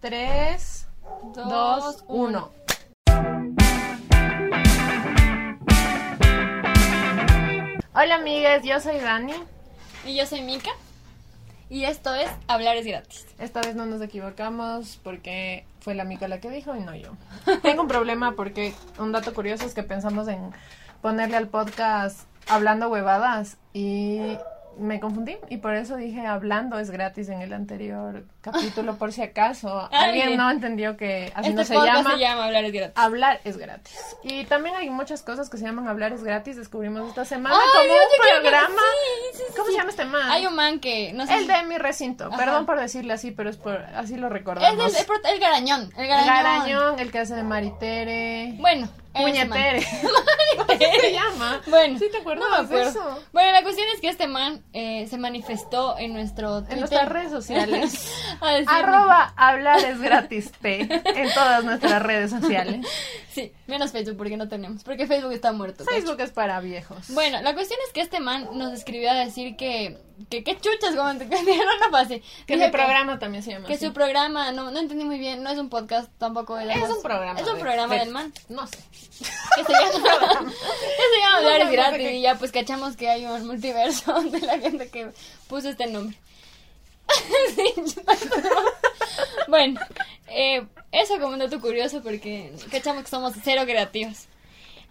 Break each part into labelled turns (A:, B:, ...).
A: 3, 2, 1. Hola amigas, yo soy Dani.
B: Y yo soy Mika. Y esto es Hablar es gratis.
A: Esta vez no nos equivocamos porque fue la Mika la que dijo y no yo. Tengo un problema porque un dato curioso es que pensamos en ponerle al podcast hablando huevadas y me confundí y por eso dije hablando es gratis en el anterior capítulo por si acaso alguien no entendió que así
B: este
A: no se llama.
B: se llama hablar es gratis.
A: Hablar es gratis. Y también hay muchas cosas que se llaman hablar es gratis. Descubrimos esta semana
B: Ay,
A: como un programa.
B: sí, sí, sí,
A: ¿Cómo se llama este man?
B: Hay un man que no sé.
A: El de mi recinto.
B: Ajá.
A: Perdón por decirle así, pero es por así lo
B: es
A: recordamos.
B: el, el, prota- el garañón. El garañón.
A: Garañón, el que hace de Maritere.
B: Bueno. Ese
A: Puñetere. ¿Qué se llama?
B: Bueno,
A: ¿Sí te acuerdas
B: no
A: de eso?
B: Bueno, la cuestión es que este man eh, se manifestó en nuestro Twitter.
A: En nuestras redes sociales.
B: a decir-
A: Arroba hablar es gratis T en todas nuestras redes sociales.
B: Sí, menos Facebook porque no tenemos. Porque Facebook está muerto.
A: Facebook es para viejos.
B: Bueno, la cuestión es que este man nos escribió a decir que, que qué chuchas, como te no, no pase.
A: que mi programa también se llama
B: Que
A: así.
B: su programa, no, no entendí muy bien, no es un podcast tampoco.
A: Es
B: voz.
A: un programa.
B: Es un
A: de-
B: programa
A: de-
B: del man.
A: No sé.
B: Que se llama, que se llama Hablar gratis.
A: porque-
B: Y ya pues cachamos que hay un multiverso de la gente que puso este nombre. Bueno, eh, eso como un dato curioso porque cachamos que somos cero creativos.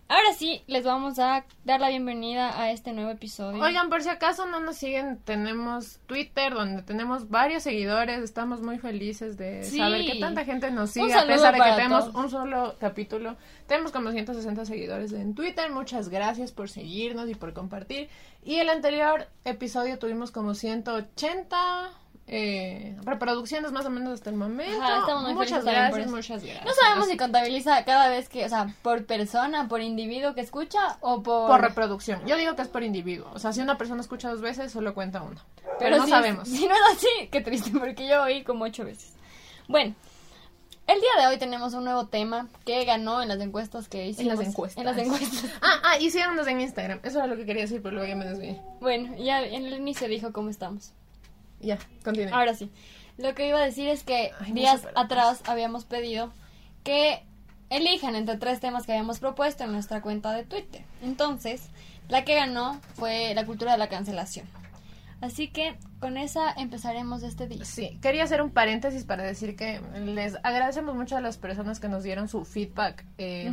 B: Ahora sí, les vamos a dar la bienvenida a este nuevo episodio.
A: Oigan, por si acaso no nos siguen, tenemos Twitter donde tenemos varios seguidores. Estamos muy felices de
B: Sí.
A: saber que tanta gente nos sigue, a pesar de que tenemos
B: todos.
A: un solo capítulo. Tenemos como 160 seguidores en Twitter. Muchas gracias por seguirnos y por compartir. Y el anterior episodio tuvimos como 180 eh, reproducciones más o menos hasta el momento.
B: Ajá, estamos muy
A: muchas gracias, muchas gracias.
B: No sabemos si contabiliza cada vez que, o sea, por persona, por individuo que escucha o por...
A: Por reproducción. Yo digo que es por individuo. O sea, si una persona escucha dos veces, solo cuenta una. Pero, no
B: si-
A: sabemos.
B: Si no es así, qué triste, porque yo oí como ocho veces. Bueno, el día de hoy tenemos un nuevo tema que ganó en las encuestas que hicimos.
A: las encuestas.
B: En las encuestas.
A: Ah, ah, y síganos en Instagram. Eso era lo que quería decir, pero luego ya me desvié.
B: Bueno, ya en el inicio dijo cómo estamos.
A: Ya, continúe.
B: Ahora sí. Lo que iba a decir es que
A: Ay,
B: días atrás habíamos pedido que elijan entre tres temas que habíamos propuesto en nuestra cuenta de Twitter. Entonces, la que ganó fue la cultura de la cancelación. Así que con esa empezaremos este día.
A: Sí, quería hacer un paréntesis para decir que les agradecemos mucho a las personas que nos dieron su feedback. Eh,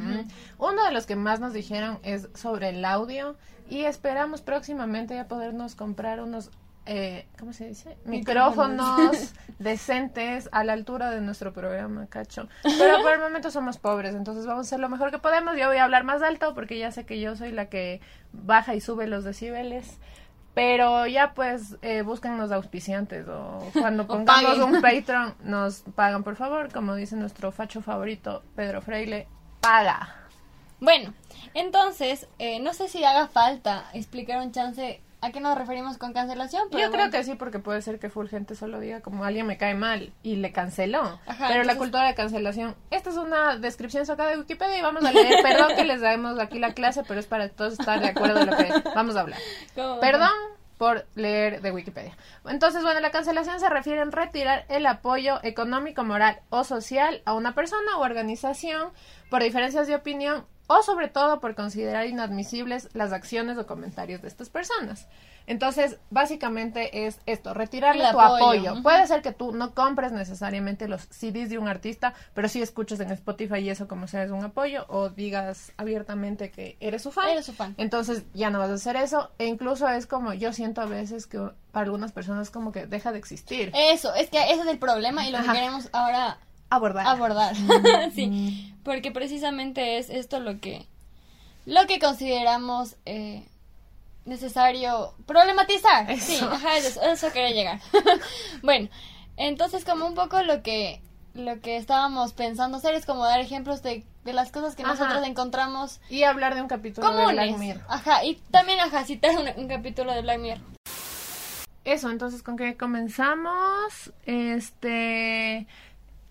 A: Uno de los que más nos dijeron es sobre el audio y esperamos próximamente ya podernos comprar unos, eh, ¿cómo se dice? Micrófonos decentes a la altura de nuestro programa, cacho. Pero por el momento somos pobres, entonces vamos a hacer lo mejor que podemos. Yo voy a hablar más alto porque ya sé que yo soy la que baja y sube los decibeles. Pero ya pues eh, búsquennos auspiciantes o cuando pongamos un Patreon nos pagan por favor, como dice nuestro facho favorito Pedro Freile, paga.
B: Bueno, entonces, eh, no sé si haga falta explicar un chance a qué nos referimos con cancelación. Pero
A: Yo creo que sí porque puede ser que full gente solo diga como alguien me cae mal y le canceló.
B: Ajá,
A: Pero la cultura de cancelación, esta es una descripción sacada de Wikipedia y vamos a leer, perdón que les damos aquí la clase, pero es para todos estar de acuerdo en lo que vamos a hablar.
B: ¿Cómo?
A: Perdón por leer de Wikipedia. Entonces, bueno, la cancelación se refiere en retirar el apoyo económico, moral o social a una persona o organización por diferencias de opinión o sobre todo por considerar inadmisibles las acciones o comentarios de estas personas. Entonces, básicamente es esto, retirarle
B: El
A: tu
B: apoyo.
A: Puede ser que tú no compres necesariamente los CDs de un artista, pero sí escuches en Spotify y eso como sea es un apoyo, o digas abiertamente que eres su fan.
B: Eres su fan.
A: Entonces ya no vas a hacer eso. E incluso es como, yo siento a veces que para algunas personas como que deja de existir.
B: Eso, es que ese es el problema y lo
A: Ajá.
B: que queremos ahora
A: Abordar.
B: abordar. sí, porque precisamente es esto lo que lo que consideramos eh, necesario problematizar.
A: Eso.
B: Sí, ajá, eso, eso quería llegar. bueno, entonces como un poco lo que lo que estábamos pensando hacer es como dar ejemplos de, de las cosas que
A: Ajá.
B: nosotros encontramos
A: Y hablar de un capítulo de Black. Mirror.
B: Ajá, y también ajá, citar un, un capítulo de Black Mirror.
A: Eso, entonces, ¿con qué comenzamos? Este...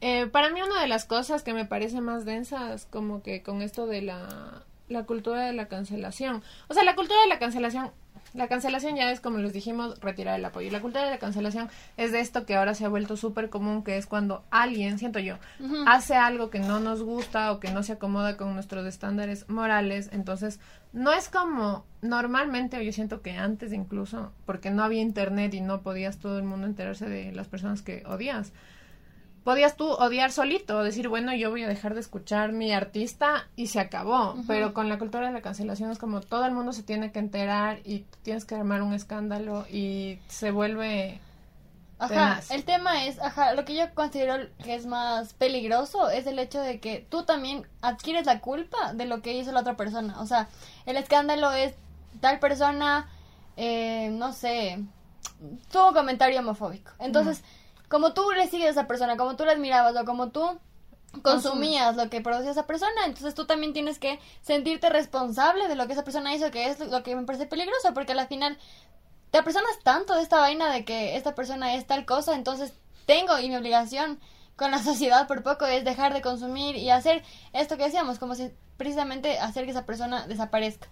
A: eh, para mí una de las cosas que me parece más densas como que con esto de la, la cultura de la cancelación. O sea, la cultura de la cancelación La cancelación ya es, como les dijimos, retirar el apoyo. Y la cultura de la cancelación es de esto que ahora se ha vuelto súper común, que es cuando alguien, siento yo, hace algo que no nos gusta o que no se acomoda con nuestros estándares morales. Entonces, no es como normalmente, o yo siento que antes incluso, porque no había internet y no podías todo el mundo enterarse de las personas que odias podías tú odiar solito, decir, bueno, yo voy a dejar de escuchar mi artista y se acabó. Pero con la cultura de la cancelación es como todo el mundo se tiene que enterar y tienes que armar un escándalo y se vuelve...
B: Ajá, el tema es, ajá, lo que yo considero que es más peligroso es el hecho de que tú también adquieres la culpa de lo que hizo la otra persona. O sea, el escándalo es tal persona, eh, no sé, tuvo un comentario homofóbico. Entonces como tú le sigues a esa persona, como tú la admirabas o como tú consumías lo que producía esa persona, entonces tú también tienes que sentirte responsable de lo que esa persona hizo, que es lo que me parece peligroso, porque al final te apersonas tanto de esta vaina de que esta persona es tal cosa, entonces tengo y mi obligación con la sociedad por poco es dejar de consumir y hacer esto que decíamos, como si precisamente hacer que esa persona desaparezca.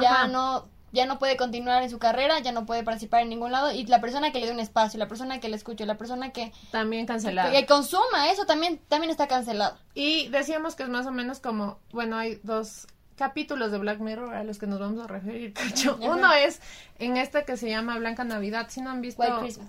B: Ya no ya no puede continuar en su carrera, ya no puede participar en ningún lado y la persona que le dé un espacio, la persona que le escuche, la persona que
A: también cancelada.
B: Que, consuma eso también también está cancelado.
A: Y decíamos que es más o menos como, bueno, hay dos capítulos de Black Mirror a los que nos vamos a referir, Cacho. Uno es en este que se llama Blanca Navidad. Si no han visto,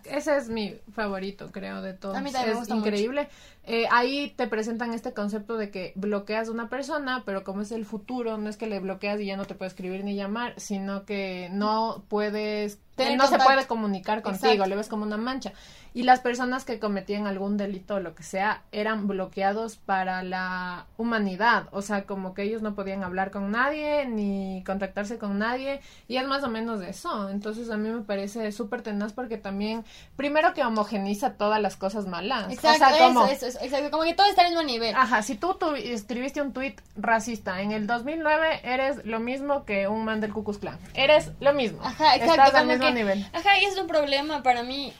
A: ese es mi favorito, creo, de todos. A mí también es increíble. Eh, ahí te presentan este concepto de que bloqueas a una persona, pero como es el futuro, no es que le bloqueas y ya no te puede escribir ni llamar, sino que no puedes, no se puede comunicar contigo, le ves como una mancha. Y las personas que cometían algún delito o lo que sea eran bloqueados para la humanidad, o sea, como que ellos no podían hablar con nadie ni contactarse con nadie y es más o menos eso, entonces a mí me parece súper tenaz porque también, primero que homogeniza todas las cosas malas,
B: exacto, o sea, como, eso, eso, exacto, como que todo está al mismo nivel.
A: Ajá, si tú, tú escribiste un tuit racista en el 2009 eres lo mismo que un man del Ku Klux Klan, eres lo mismo,
B: ajá, exacto, estás al mismo nivel. Ajá, y es un problema para mí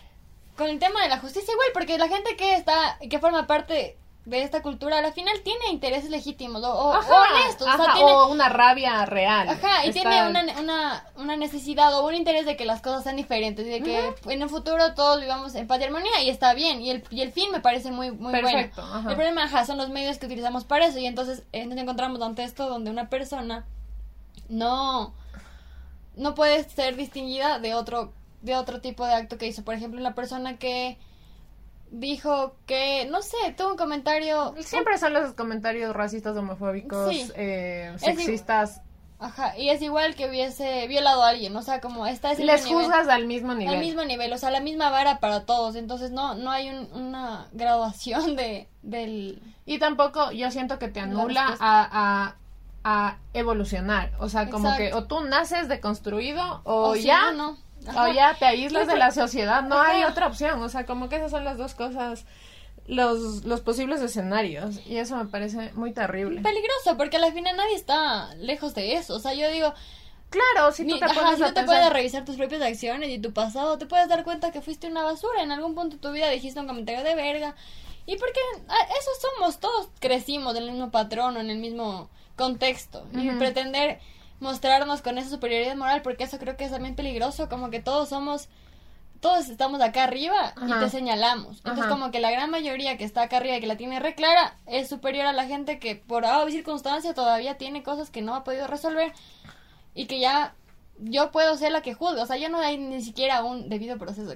B: con el tema de la justicia igual, porque la gente que está, que forma parte de esta cultura, al final tiene intereses legítimos o, o, honestos.
A: o, una rabia real.
B: Ajá, y tiene una, una, una, necesidad o un interés de que las cosas sean diferentes y de que en el futuro todos vivamos en paz y armonía y está bien. Y el, y el fin me parece muy, muy Perfecto, bueno. El problema, ajá, son los medios que utilizamos para eso y entonces eh, nos encontramos ante esto donde una persona no, no puede ser distinguida de otro de otro tipo de acto que hizo. Por ejemplo, una persona que dijo que, no sé, tuvo un comentario...
A: Siempre son los comentarios racistas, homofóbicos, eh, sexistas.
B: Ajá, y es igual que hubiese violado a alguien, o sea, como está
A: ese Les juzgas al mismo nivel.
B: Al mismo nivel, o sea, la misma vara para todos, entonces no no hay una graduación de del...
A: Y tampoco yo siento que te anula a, a, evolucionar, o sea, como que o tú naces deconstruido o, ya... no o ya te aíslas de la sociedad, no hay otra opción, o sea, como que esas son las dos cosas, los, los posibles escenarios, y eso me parece muy terrible.
B: Peligroso, porque al final nadie está lejos de eso, o sea, yo digo...
A: Claro, si tú te,
B: te puedes revisar tus propias acciones y tu pasado, te puedes dar cuenta que fuiste una basura, en algún punto de tu vida dijiste un comentario de verga, y porque ah, eso somos, todos crecimos en el mismo patrón o en el mismo contexto, y pretender mostrarnos con esa superioridad moral, porque eso creo que es también peligroso, como que todos somos, todos estamos acá arriba y te señalamos. Entonces como que la gran mayoría que está acá arriba y que la tiene re clara es superior a la gente que por A circunstancia todavía tiene cosas que no ha podido resolver y que ya yo puedo ser la que juzgue, o sea, yo no hay ni siquiera un debido proceso.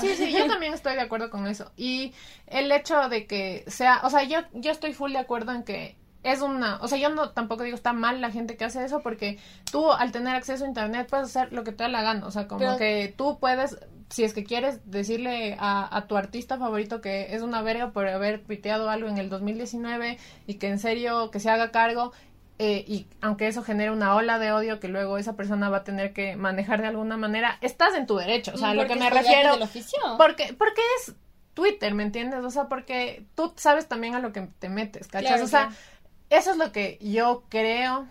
A: sí, sí, sí, yo también estoy de acuerdo con eso. Y el hecho de que sea, o sea, yo, yo estoy full de acuerdo en que es una, o sea, yo no tampoco digo está mal la gente que hace eso porque tú al tener acceso a internet puedes hacer lo que te da la gana, o sea, como que tú puedes si es que quieres decirle a, a, tu artista favorito que es una verga por haber piteado algo en el 2019 y que en serio que se haga cargo eh, y aunque eso genere una ola de odio que luego esa persona va a tener que manejar de alguna manera, estás en tu derecho, o sea, lo que me refiero porque porque es Twitter, ¿me entiendes? O sea, porque tú sabes también a lo que te metes, ¿cachas? o sea, eso es lo que yo creo.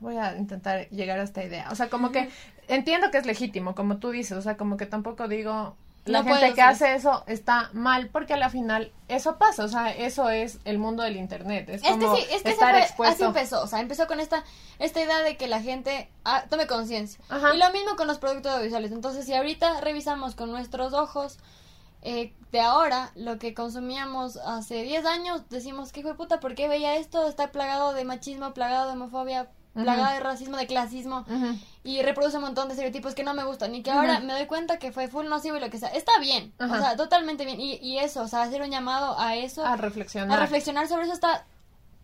A: Voy a intentar llegar a esta idea. O sea, como que entiendo que es legítimo, como tú dices. O sea, como que tampoco digo la
B: No
A: gente que
B: hacer
A: hace eso está mal porque a la final eso pasa, o sea, eso es el mundo del internet, es
B: Este
A: como
B: sí, este se
A: estar
B: fue- así
A: expuesto.
B: empezó, o sea, empezó con esta esta idea de que la gente ah, tome conciencia. Y lo mismo con los productos audiovisuales. Entonces, si ahorita revisamos con nuestros ojos eh, de ahora lo que consumíamos hace 10 años, decimos que hijo de puta, ¿por qué veía esto? Está plagado de machismo, plagado de homofobia, plagado de racismo, de clasismo y reproduce un montón de estereotipos que no me gustan y que ahora me doy cuenta que fue full nocivo y lo que sea. Está bien, o sea, totalmente bien. Y, y eso, o sea, hacer un llamado a eso,
A: A
B: a
A: reflexionar,
B: reflexionar sobre eso está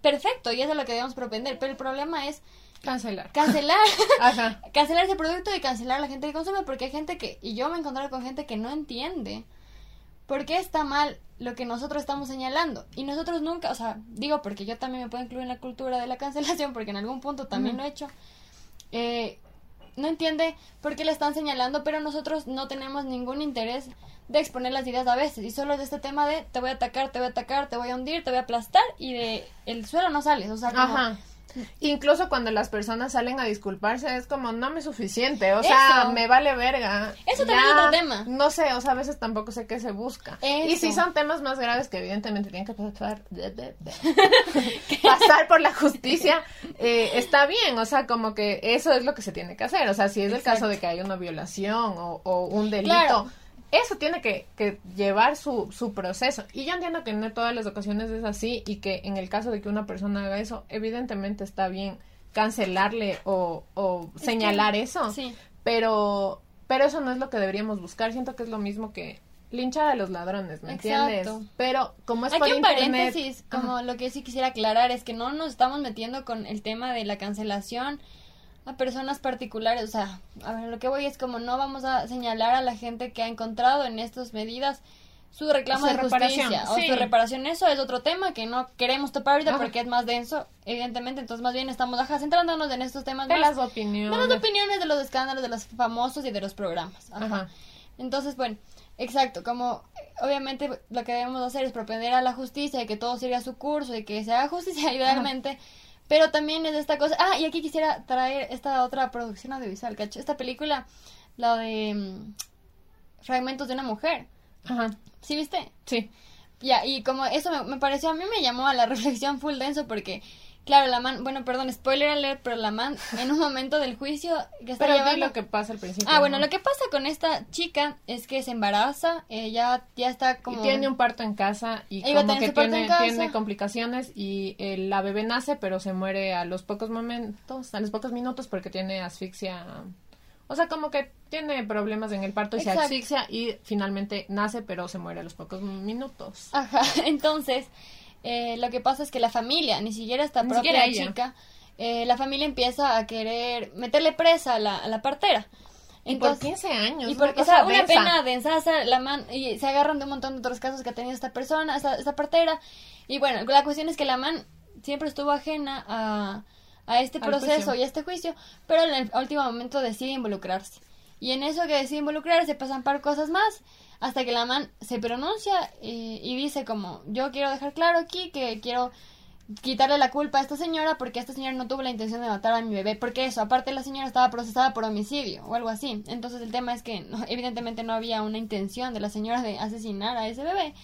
B: perfecto y eso es lo que debemos propender. Pero el problema es
A: cancelar.
B: cancelar,
A: Ajá.
B: cancelar ese producto y cancelar a la gente que consume porque hay gente que, y yo me he encontrado con gente que no entiende por qué está mal lo que nosotros estamos señalando. Y nosotros nunca, o sea, digo porque yo también me puedo incluir en la cultura de la cancelación porque en algún punto también lo he hecho. Eh, no entiende por qué le están señalando, pero nosotros no tenemos ningún interés de exponer las ideas a veces. Y solo de este tema de te voy a atacar, te voy a atacar, te voy a hundir, te voy a aplastar y de el suelo no sales. O sea, como,
A: Ajá. Incluso cuando las personas salen a disculparse es como no me es suficiente, o sea, me vale verga.
B: Eso también es otro tema.
A: No sé, o sea, a veces tampoco sé qué se busca. Y si son temas más graves que evidentemente tienen que pasar pasar por la justicia, eh, está bien, o sea, como que eso es lo que se tiene que hacer, o sea, si es el
B: Exacto.
A: caso de que hay una violación o, o un delito,
B: Claro.
A: Eso tiene que, que llevar su, su proceso. Y yo entiendo que no en todas las ocasiones es así y que en el caso de que una persona haga eso, evidentemente está bien cancelarle o, o
B: Es
A: señalar
B: que-
A: eso.
B: Sí.
A: Pero, pero eso no es lo que deberíamos buscar. Siento que es lo mismo que linchar a los ladrones, ¿me entiendes?
B: Exacto.
A: Pero como es por
B: Aquí un
A: internet...
B: paréntesis, como lo que sí quisiera aclarar es que no nos estamos metiendo con el tema de la cancelación a personas particulares, o sea, a ver, lo que voy es como no vamos a señalar a la gente que ha encontrado en estas medidas su reclamo
A: Su
B: de
A: reparación,
B: justicia o
A: sí.
B: su reparación, eso es otro tema que no queremos topar ahorita
A: Ajá.
B: porque es más denso, evidentemente, entonces más bien estamos ajá, centrándonos en estos temas
A: de
B: más
A: las opiniones.
B: de las opiniones, de los escándalos, de los famosos y de los programas. Ajá.
A: Ajá.
B: Entonces, bueno, exacto, como eh, obviamente lo que debemos hacer es propender a la justicia y que todo siga su curso y que se haga justicia idealmente. Pero también es esta cosa. Ah, y aquí quisiera traer esta otra producción audiovisual, ¿cacho? Esta película, la de mm, Fragmentos de una mujer.
A: Ajá.
B: ¿Sí viste?
A: Sí.
B: Ya, y como eso me, me pareció, a mí me llamó a la reflexión full denso porque, claro, la man, bueno, perdón, spoiler alert, pero la man en un momento del juicio que está
A: Pero
B: llevando...
A: lo que pasa al principio.
B: Ah, bueno,
A: ¿no?
B: lo que pasa con esta chica es que se embaraza, ella ya está como...
A: Y tiene un parto en casa y como que tiene, complicaciones y eh, la bebé nace pero se muere a los pocos momentos, a los pocos minutos porque tiene asfixia. O sea, como que tiene problemas en el parto y
B: Exacto.
A: se asfixia y finalmente nace pero se muere a los pocos minutos.
B: Ajá, entonces, eh, lo que pasa es que la familia, ni siquiera esta
A: Ni
B: propia
A: siquiera ella.
B: chica, eh, la familia empieza a querer meterle presa a la, a la partera.
A: Y por
B: Entonces,
A: 15 años.
B: Y
A: una
B: porque, o sea, una
A: densa.
B: pena densaza, la man, y se agarran de un montón de otros casos que ha tenido esta persona, esta, esta partera. Y bueno, la cuestión es que la man siempre estuvo ajena a, a este proceso y a este juicio, pero en el último momento decide involucrarse. Y en eso que decide involucrarse pasan par cosas más, hasta que la man se pronuncia y, dice como, yo quiero dejar claro aquí que quiero quitarle la culpa a esta señora porque esta señora no tuvo la intención de matar a mi bebé, porque eso, aparte la señora estaba procesada por homicidio o algo así. Entonces el tema es que no- evidentemente no había una intención de la señora de asesinar a ese bebé.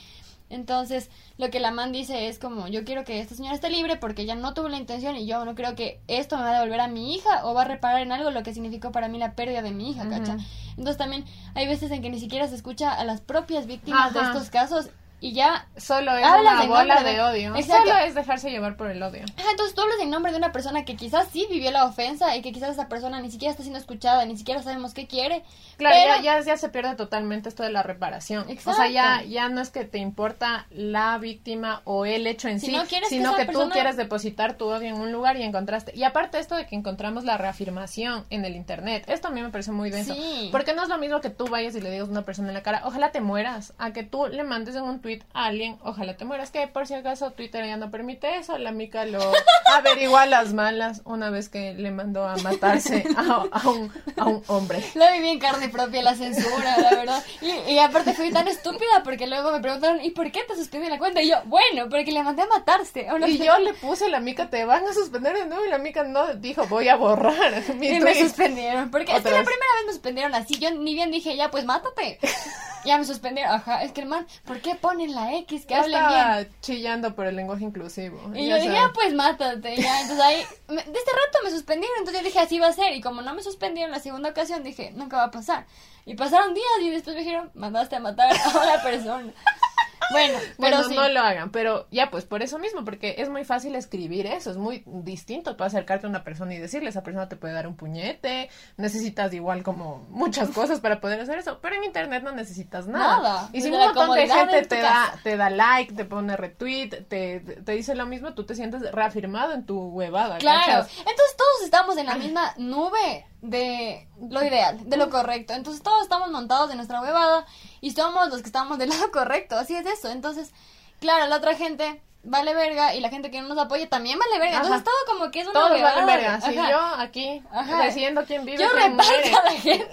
B: Entonces, lo que la man dice es como, yo quiero que esta señora esté libre porque ella no tuvo la intención y yo no creo que esto me va a devolver a mi hija o va a reparar en algo lo que significó para mí la pérdida de mi hija, ¿cacha?
A: Ujú.
B: Entonces también hay veces en que ni siquiera se escucha a las propias víctimas de estos casos y ya
A: Solo es
B: Hablas
A: una bola de,
B: de-
A: odio.
B: Exacto.
A: Solo es dejarse llevar por el odio.
B: Ajá, entonces tú hablas en nombre de una persona que quizás sí vivió la ofensa y que quizás esa persona ni siquiera está siendo escuchada, ni siquiera sabemos qué quiere.
A: Claro,
B: pero-
A: ya, ya, ya se pierde totalmente esto de la reparación. O sea, ya, ya no es que te importa la víctima o el hecho en
B: Si
A: sí,
B: no que
A: sino
B: esa
A: que, tú quieres depositar tu odio en un lugar y encontraste. Y aparte esto de que encontramos la reafirmación en el internet, esto a mí me parece muy denso.
B: Sí.
A: Porque no es lo mismo que tú vayas y le digas a una persona en la cara, ojalá te mueras, a que tú le mandes en un tweet a alguien, ojalá te mueras, que por si acaso Twitter ya no permite eso, la mica lo averigua a las malas una vez que le mandó a matarse a, a un, a un hombre.
B: Lo viví en carne propia la censura, la verdad. Y, y aparte fui tan estúpida porque luego me preguntaron, ¿y por qué te suspendí la cuenta? Y yo, bueno, porque le mandé a matarse. a
A: Y yo le puse la mica, te van a suspender de nuevo. Y la mica no dijo, voy a borrar mi
B: Y me
A: tweet.
B: suspendieron. Porque es que la primera vez me suspendieron así. Yo ni bien dije, ya, pues mátate. Ya me suspendieron. Ajá, es que el man, ¿por qué ponen la X? Que hablen
A: Estaba
B: bien.
A: chillando por el lenguaje inclusivo.
B: Y yo dije, ah, pues mátate, ya. Entonces ahí, me- de este rato me suspendieron, entonces yo dije, así va a ser. Y como no me suspendieron la segunda ocasión, dije, nunca va a pasar. Y pasaron días y después me dijeron, mandaste a matar a una persona. Bueno, pero sí.
A: no lo hagan, pero ya pues por eso mismo, porque es muy fácil escribir eso, es muy distinto tú acercarte a una persona y decirle, esa persona te puede dar un puñete, necesitas igual como muchas cosas para poder hacer eso, pero en internet no necesitas nada.
B: Nada,
A: Y si un montón de gente te da, te da like, te pone retweet, te, te dice lo mismo, tú te sientes reafirmado en tu huevada.
B: Claro,
A: ¿cachas?
B: entonces todos estamos en la misma nube de lo ideal, de lo correcto. Entonces todos estamos montados en nuestra huevada y somos los que estamos del lado correcto. Así es eso. Entonces, claro, la otra gente vale verga y la gente que no nos apoya también vale verga. Entonces todo como que es una
A: Todos valen verga.
B: Ajá.
A: yo aquí
B: Ajá.
A: decidiendo quién vive,
B: Yo reparto a la gente.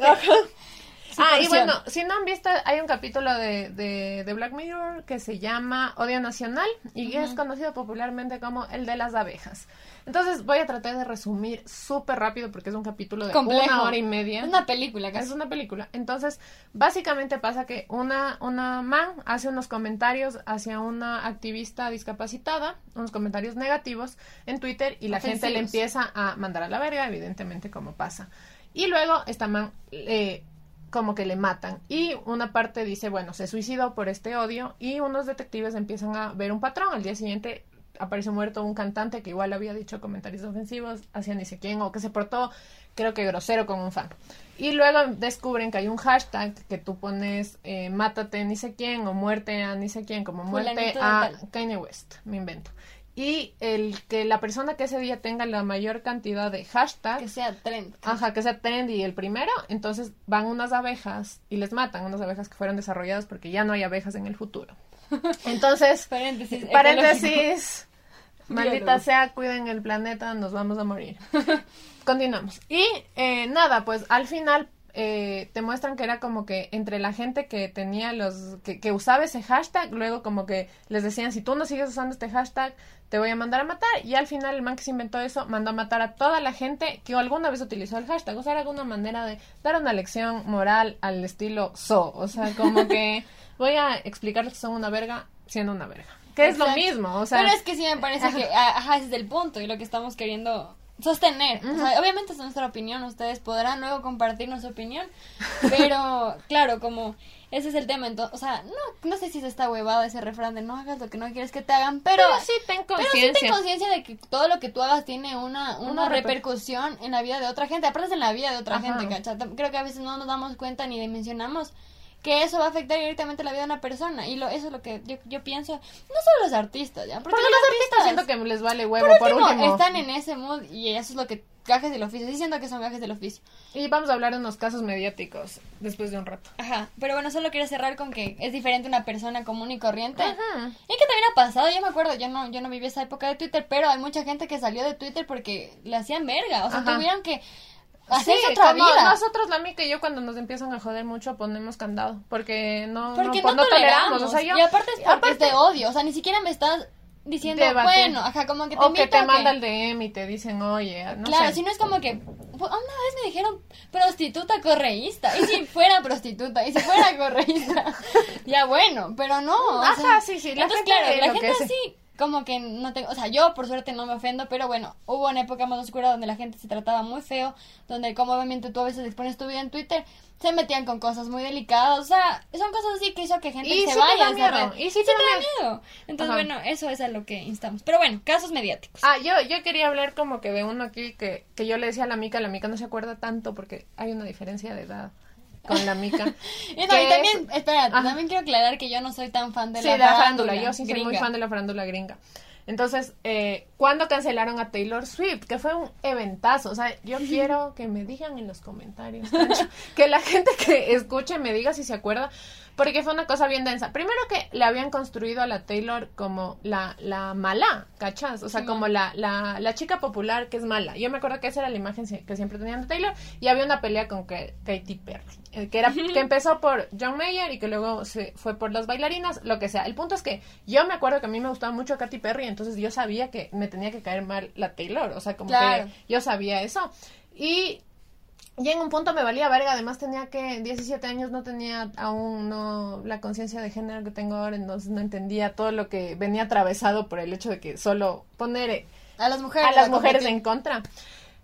A: Ah, y bueno, si no han visto, hay un capítulo de, de, de Black Mirror que se llama Odio Nacional y que es conocido popularmente como el de las abejas. Entonces voy a tratar de resumir súper rápido porque es un capítulo de
B: Complejo.
A: una hora y media.
B: Es una película casi.
A: Es una película. Entonces, básicamente pasa que una, una man hace unos comentarios hacia una activista discapacitada, unos comentarios negativos en Twitter y la gente le empieza a mandar a la verga, evidentemente, como pasa. Y luego esta man eh, como que le matan. Y una parte dice, bueno, se suicidó por este odio y unos detectives empiezan a ver un patrón. Al día siguiente aparece muerto un cantante que igual había dicho comentarios ofensivos hacia ni sé quién o que se portó creo que grosero con un fan. Y luego descubren que hay un hashtag que tú pones eh, mátate ni sé quién o muerte a ni sé quién, como muerte a. Kanye West, me invento. Y el que la persona que ese día tenga la mayor cantidad de hashtags
B: Que sea trend.
A: Ajá, que sea trendy el primero, entonces van unas abejas y les matan, unas abejas que fueron desarrolladas porque ya no hay abejas en el futuro. Entonces,
B: Paréntesis.
A: paréntesis, maldita sea, cuiden el planeta, nos vamos a morir. Continuamos. Y eh, nada, pues al final eh, te muestran que era como que entre la gente que tenía los, que, que usaba ese hashtag, luego como que les decían, si tú no sigues usando este hashtag, te voy a mandar a matar. Y al final el man que se inventó eso mandó a matar a toda la gente que alguna vez utilizó el hashtag. O sea, era alguna manera de dar una lección moral al estilo so. O sea, como que voy a explicarles que son una verga siendo una verga. Que es lo mismo, o sea...
B: Pero es que sí me parece que, a- ajá, ese es el punto y lo que estamos queriendo sostener. O sea, obviamente es nuestra opinión, ustedes podrán luego compartirnos su opinión, pero claro, como ese es el tema, entonces, o sea, no, no sé si es esta huevada, ese refrán de no hagas lo que no quieres que te hagan, pero...
A: Pero sí ten
B: Pero sí
A: conciencia.
B: ten conciencia de que todo lo que tú hagas tiene una, una,
A: Una reper-
B: repercusión en la vida de otra gente, aparte es en la vida de otra
A: Ajá.
B: gente, ¿cachai? Creo que a veces no nos damos cuenta ni dimensionamos que eso va a afectar directamente la vida de una persona y lo, eso es lo que yo, yo pienso, no solo los artistas, ¿ya?
A: Porque los artistas siento que les vale huevo
B: por último. están en ese mood y eso es lo que gajes del oficio, sí siento que son gajes del oficio.
A: Y vamos a hablar de unos casos mediáticos después de un rato.
B: Ajá, pero bueno, solo quiero cerrar con que es diferente una persona común y corriente.
A: Ajá.
B: Y que también ha pasado, yo me acuerdo, yo no, yo no viví esa época de Twitter, pero hay mucha gente que salió de Twitter porque le hacían verga, o sea,
A: Ajá.
B: tuvieron que hacer
A: Sí,
B: otra
A: como
B: vida.
A: nosotros, la mica y yo, cuando nos empiezan a joder mucho, ponemos candado. Porque no,
B: Porque
A: no, pues
B: no,
A: no toleramos. O sea, yo,
B: y aparte es porque
A: aparte-
B: de odio, o sea, ni siquiera me estás diciendo,
A: Debate.
B: bueno, ajá, como que te
A: o que te
B: a
A: manda el DM y te dicen, oye, no
B: claro, si no es como que una vez me dijeron prostituta correísta, y si fuera prostituta, y si fuera correísta, ya bueno, pero no. o
A: Ajá,
B: sea,
A: sí, sí, la
B: entonces,
A: gente
B: claro, la gente así, como que no tengo, o sea, yo por suerte no me ofendo, pero bueno, hubo una época más oscura donde la gente se trataba muy feo, donde como obviamente tú a veces expones tu vida en Twitter, se metían con cosas muy delicadas, o sea, son cosas así que hizo que gente
A: Y
B: se
A: sí te
B: vaya
A: da miedo,
B: red.
A: y sí
B: Sí
A: te
B: te
A: da
B: miedo. Entonces,
A: Ajá.
B: bueno, eso es a lo que instamos. Pero bueno, casos mediáticos.
A: Ah, yo, yo quería hablar como que de uno aquí que, que yo le decía a la mica, la mica no se acuerda tanto porque hay una diferencia de edad con la mica.
B: Y, no,
A: que
B: y también,
A: es-
B: espera,
A: Ajá.
B: también quiero aclarar que yo no soy tan fan de
A: sí,
B: la
A: de la farándula. Yo sí soy muy fan de la farándula gringa. Entonces, eh, cuando cancelaron a Taylor Swift, que fue un eventazo, o sea, yo quiero que me digan en los comentarios, Pancho, que la gente que escuche me diga si se acuerda, porque fue una cosa bien densa. Primero que le habían construido a la Taylor como la, la mala, ¿cachas? O sea,
B: Sí,
A: como la, la, la chica popular que es mala. Yo me acuerdo que esa era la imagen que siempre tenían de Taylor, y había una pelea con que, Katy Perry, eh, que, era, que empezó por John Mayer y que luego se fue por las bailarinas, lo que sea. El punto es que yo me acuerdo que a mí me gustaba mucho Katy Perry, entonces yo sabía que me tenía que caer mal la Taylor, o sea, como
B: Claro.
A: que yo sabía eso. Y y en un punto me valía verga, además tenía que 17 años, no tenía aún no la conciencia de género que tengo ahora, entonces no entendía todo lo que venía atravesado por el hecho de que solo poner
B: A las mujeres.
A: a las mujeres en contra.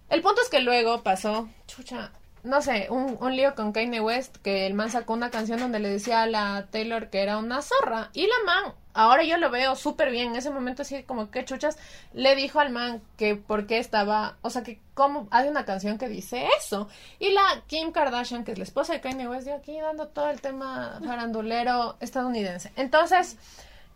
A: El punto es que luego pasó, chucha, no sé, un, un lío con Kanye West, que el man sacó una canción donde le decía a la Taylor que era una zorra. Y la man, ahora yo lo veo súper bien, en ese momento así como que chuchas, le dijo al man que por qué estaba, o sea, que cómo hay una canción que dice eso. Y la Kim Kardashian, que es la esposa de Kanye West, dio aquí dando todo el tema farandulero estadounidense. Entonces...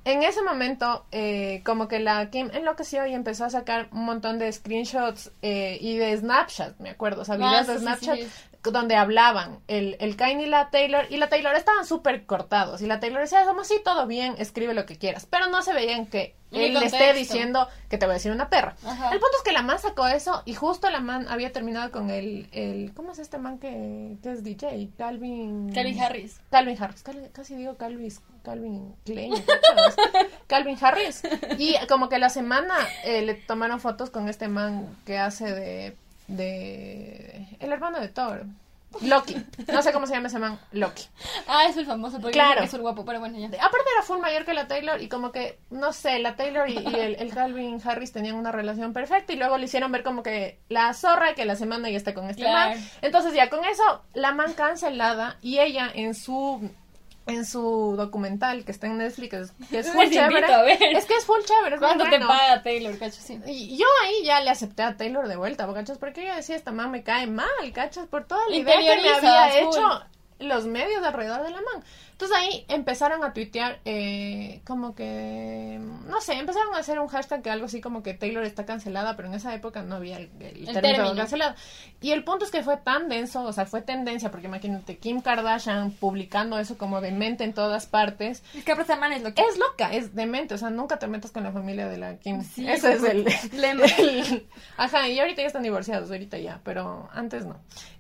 A: En ese momento, eh, como que la Kim enloqueció y empezó a sacar un montón de screenshots eh, y de Snapchat, me acuerdo, o sea,
B: Ah,
A: videos
B: sí,
A: de Snapchat
B: sí.
A: donde hablaban el, el Kanye y la Taylor, y la Taylor estaban súper cortados, y la Taylor decía, como sí, todo bien, escribe lo que quieras, pero no se veían que él le esté diciendo que te voy a decir una perra.
B: Ajá.
A: El punto es que la man sacó eso, y justo la man había terminado con el, el ¿cómo es este man que, que es DJ? Calvin...
B: Calvin Harris.
A: Calvin Harris, Cal- casi digo Calvin, Calvin Klein. Calvin Harris. Y como que la semana eh, le tomaron fotos con este man que hace de, de el hermano de Thor, Loki. No sé cómo se llama ese man, Loki.
B: Ah, es el famoso porque
A: Claro.
B: es el guapo, pero bueno, ya.
A: Aparte era full mayor que la Taylor y como que, no sé, la Taylor y, y el, el Calvin Harris tenían una relación perfecta y luego le hicieron ver como que la zorra que la semana ya está con este
B: Claro.
A: man. Entonces ya con eso, la man cancelada y ella en su en su documental que está en Netflix, que es, full chévere.
B: invito a ver.
A: Es que es full chévere.
B: ¿Cuánto te
A: bueno.
B: paga Taylor, cacho? Sí.
A: Y yo ahí ya le acepté a Taylor de vuelta, ¿cachas? Porque yo decía, esta man me cae mal, ¿cachas? Por toda la idea que me había
B: full.
A: hecho los medios alrededor de la man. Entonces ahí empezaron a tuitear eh, como que, no sé, empezaron a hacer un hashtag que algo así como que Taylor está cancelada, pero en esa época no había el, el término
B: término.
A: cancelada. Y el punto es que fue tan denso, o sea, fue tendencia, porque imagínate, Kim Kardashian publicando eso como demente en todas partes.
B: Es que man es lo que
A: Es loca, es demente, o sea, nunca te metas con la familia de la Kim.
B: Sí,
A: Ese es el
B: lema.
A: el- Ajá, y ahorita ya están divorciados, ahorita ya, pero antes no.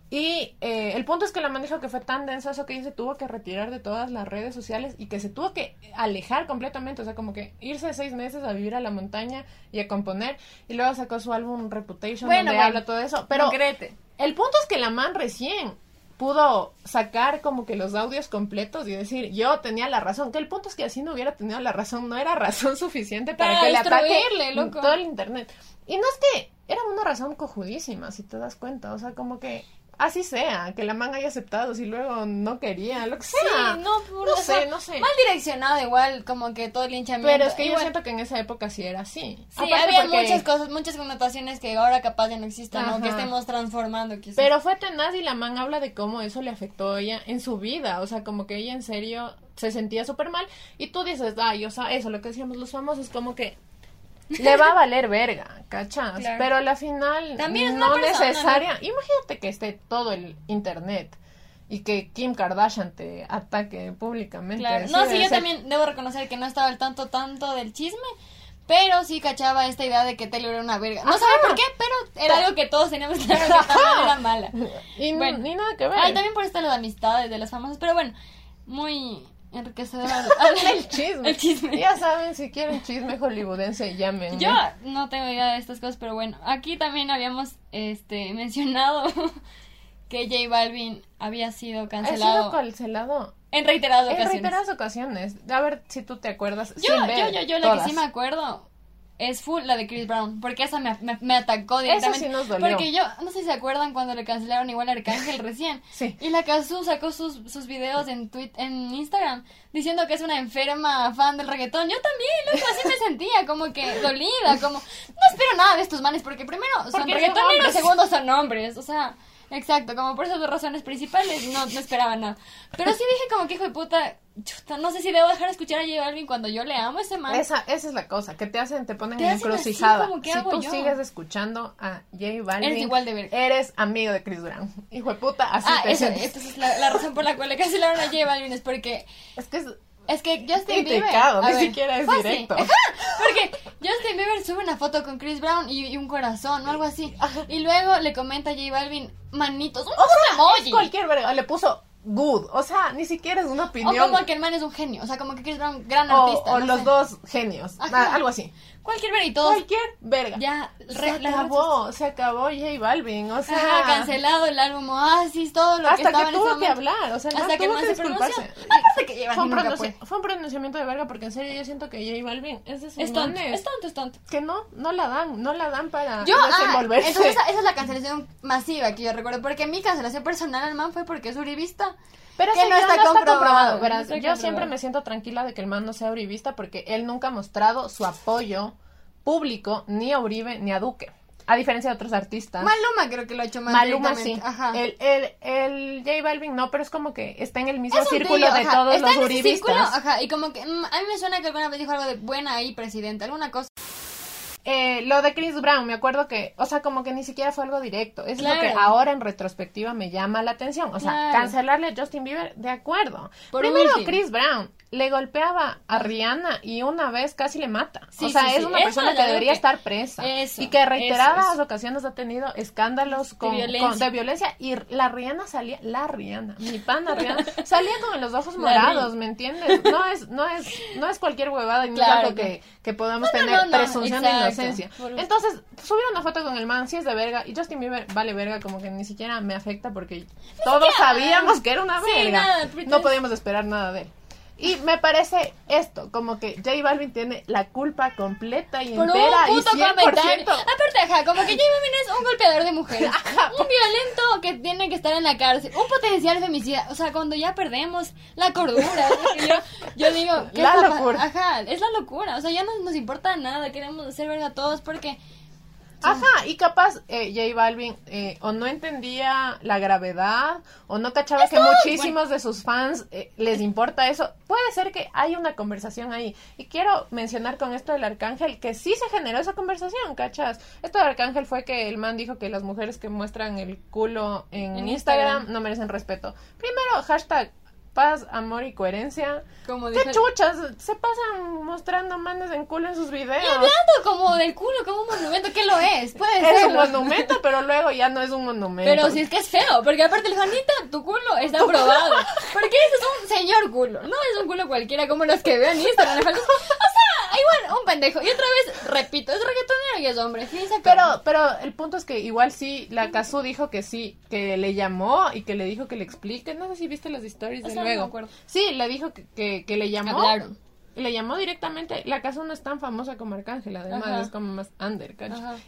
A: Y eh, el punto es que la man dijo que fue tan denso eso que ella se tuvo que retirar de todas las redes sociales y que se tuvo que alejar completamente, o sea, como que irse seis meses a vivir a la montaña y a componer. Y luego sacó su álbum Reputation
B: Bueno,
A: donde
B: bueno.
A: habla todo eso. Pero
B: Concrete.
A: el punto es que la man recién pudo sacar como que los audios completos y decir, yo tenía la razón, que el punto es que así no hubiera tenido la razón, no era razón suficiente para,
B: Para
A: que le ataque
B: loco.
A: todo el internet. Y no es que era una razón cojudísima, si te das cuenta, o sea, como que así sea, que la man haya aceptado, si luego no quería, lo que sea.
B: Sí, no, por-
A: no
B: o sea,
A: sé, no sé.
B: Mal direccionado igual, como que todo el linchamiento.
A: Pero es que yo siento que en esa época sí era así.
B: Sí,
A: Aparte
B: había
A: porque-
B: muchas cosas, muchas connotaciones que ahora capaz ya no existen, o que estemos transformando quizás.
A: Pero fue tenaz y la man habla de cómo eso le afectó a ella en su vida. O sea, como que ella en serio se sentía súper mal. Y tú dices, ay, o sea, eso, lo que decíamos los famosos, como que le va a valer verga, ¿cachas?
B: Claro.
A: Pero a la final
B: También
A: no
B: persona,
A: necesaria. Imagínate que esté todo el internet y que Kim Kardashian te ataque públicamente.
B: Claro. No, sí, yo
A: ser.
B: también debo reconocer que no estaba al tanto tanto del chisme, pero sí cachaba esta idea de que Taylor era una verga. No
A: Ajá.
B: sabía por qué, pero era algo que todos teníamos claro que Taylor era mala.
A: Y
B: Bueno.
A: ni nada que ver.
B: También por esto lo de amistades de las famosas, pero bueno, muy enriquecedor hablar-
A: el chisme.
B: El chisme.
A: Ya saben, si quieren chisme hollywoodense, llamen.
B: Yo no tengo idea de estas cosas, pero bueno, aquí también habíamos este mencionado que J Balvin había sido
A: Ha sido
B: cancelado
A: cancelado
B: en reiteradas
A: En
B: ocasiones.
A: reiteradas ocasiones. A ver si tú te acuerdas.
B: Yo,
A: sin ver
B: yo, yo, yo, la
A: todas.
B: que sí me acuerdo es full la de Chris Brown, porque esa me, me, me atacó
A: Eso
B: directamente.
A: sí nos dolió.
B: Porque yo, no sé si se acuerdan cuando le cancelaron igual a Arcángel recién.
A: Sí.
B: Y la Kazu sacó sus, sus videos en tweet, en Instagram diciendo que es una enferma fan del reggaetón. Yo también, loco, así me sentía, como que dolida, como no espero nada de estos manes, porque primero son
A: Porque son
B: reggaetoneros,
A: hombres.
B: segundo son hombres, o sea, exacto, como por esas dos razones principales no, no esperaba nada. Pero sí dije como que hijo de puta, chuta, no sé si debo dejar de escuchar a J Balvin cuando yo le amo a ese man.
A: Esa, esa es la cosa, que te hacen, te ponen
B: Te así
A: encrucijada.
B: como, ¿qué
A: si tú
B: yo?
A: sigues escuchando a J Balvin,
B: Eres igual de verga.
A: eres amigo de Chris Brown. Hijo de puta, así
B: Ah,
A: te sientes.
B: entonces la, la razón por la cual le cancelaron a J Balvin es porque
A: Es que es
B: es que Justin Bieber a
A: ni
B: ver,
A: siquiera es directo.
B: Porque Justin Bieber sube una foto con Chris Brown y, y un corazón o algo así. Y luego le comenta a J Balvin manitos, un
A: O sea,
B: emoji.
A: es cualquier verga. Le puso good. O sea, ni siquiera es una
B: O
A: opinión.
B: como que el man es un genio. O sea, como que Chris Brown, gran
A: o,
B: artista.
A: o
B: no
A: los
B: sé.
A: dos genios.
B: Ajá.
A: Algo así.
B: Cualquier ver y todos.
A: Cualquier verga.
B: Ya,
A: se
B: re- la-
A: acabó, se acabó J Balvin. O sea,
B: Ajá, cancelado el álbum Oasis, todo lo que
A: hasta
B: estaba
A: que
B: en ese
A: tuvo que
B: momento.
A: hablar. O sea,
B: Hasta
A: man
B: que
A: tuvo que
B: se
A: disculparse.
B: Aparte que
A: Fue un, pronunci-
B: fue.
A: pronunciamiento de verga porque en serio yo siento que J Balvin es de esos
B: Es tonto, es tonto, es tonto.
A: que no, no la dan, no la dan para
B: Yo, ah,
A: desenvolverse.
B: entonces esa, esa es la cancelación masiva que yo recuerdo. Porque mi cancelación personal al man fue porque es uribista.
A: Pero
B: que no está comprobado, no está
A: yo
B: comprobado.
A: siempre me siento tranquila de que el man no sea uribista porque él nunca ha mostrado su apoyo público ni a Uribe ni a Duque. A diferencia de otros artistas.
B: Maluma creo que lo ha hecho más
A: Maluma sí.
B: Ajá.
A: El, el, el J Balvin no, pero es como que está en el mismo
B: Es
A: círculo de todos
B: Está
A: los
B: en ese
A: uribistas.
B: círculo, ajá, y como que mm, a mí me suena que alguna vez dijo algo de buena ahí, presidente, alguna cosa.
A: Eh, lo de Chris Brown, me acuerdo que, o sea, como que ni siquiera fue algo directo. Es lo que ahora en retrospectiva me llama la atención. O sea,
B: Claro.
A: cancelarle a Justin Bieber, de acuerdo.
B: Por
A: Primero,
B: último.
A: Chris Brown le golpeaba a Rihanna y una vez casi le mata.
B: Sí,
A: o sea,
B: sí,
A: es
B: sí.
A: una persona que debería
B: que-
A: estar presa.
B: Eso,
A: y que reiteradas
B: eso
A: ocasiones ha tenido escándalos con,
B: violencia.
A: de violencia. Y la Rihanna salía, la Rihanna, mi pana Rihanna, salía con los ojos morados. ¿me entiendes? No es, no es, no es cualquier huevada y no es
B: Claro,
A: algo que, que podamos
B: No,
A: tener
B: no, no,
A: presunción de inocencia.
B: Por-
A: Entonces, subieron una foto con el man, sí es de verga, y Justin Bieber vale verga, como que ni siquiera me afecta porque todos sabíamos que era una verga.
B: nada,
A: no podíamos esperar nada de él. Y me parece esto, como que J Balvin tiene la culpa completa y
B: Por
A: entera
B: un
A: y
B: puto
A: 100%.
B: comentario. Aparte, ajá, como que J Balvin es un golpeador de mujeres.
A: Ajá.
B: Un violento que tiene que estar en la cárcel. Un potencial femicida. O sea, cuando ya perdemos la cordura. yo, yo digo, ¿qué
A: La locura.
B: Ajá, es la locura. O sea, ya no nos importa nada. Queremos hacer verga a todos porque.
A: Ajá, y capaz eh, J Balvin eh, o no entendía la gravedad o no cachaba que muchísimos de sus fans eh, les importa eso. Puede ser que hay una conversación ahí. Y quiero mencionar con esto del Arcángel que sí se generó esa conversación, ¿cachas? Esto del Arcángel fue que el man dijo que las mujeres que muestran el culo en,
B: En
A: Instagram,
B: Instagram.
A: no merecen respeto. Primero, hashtag paz, amor y coherencia.
B: Como
A: ¿Qué chuchas? Se pasan mostrando manes en culo en sus videos.
B: Y hablando como del culo, como un monumento, que lo es? Puede
A: Es
B: ser.
A: un monumento, pero luego ya no es un monumento.
B: Pero si es que es feo, porque aparte el Juanita, tu culo está aprobado. Porque ese es un señor culo, no es un culo cualquiera como los que veo en Instagram. O sea, igual, un pendejo. Y otra vez, repito, es reggaetonero y es hombre. Sí,
A: Pero, pero el punto es que igual sí, la Kazu dijo que sí, que le llamó y que le dijo que le explique. No sé si viste las stories
B: O
A: de
B: sea, no me
A: luego.
B: acuerdo.
A: Sí, le dijo que, que, que le llamó.
B: Hablaron.
A: Le llamó directamente. La Kazu no es tan famosa como Arcángel, además
B: Ajá.
A: es como más under.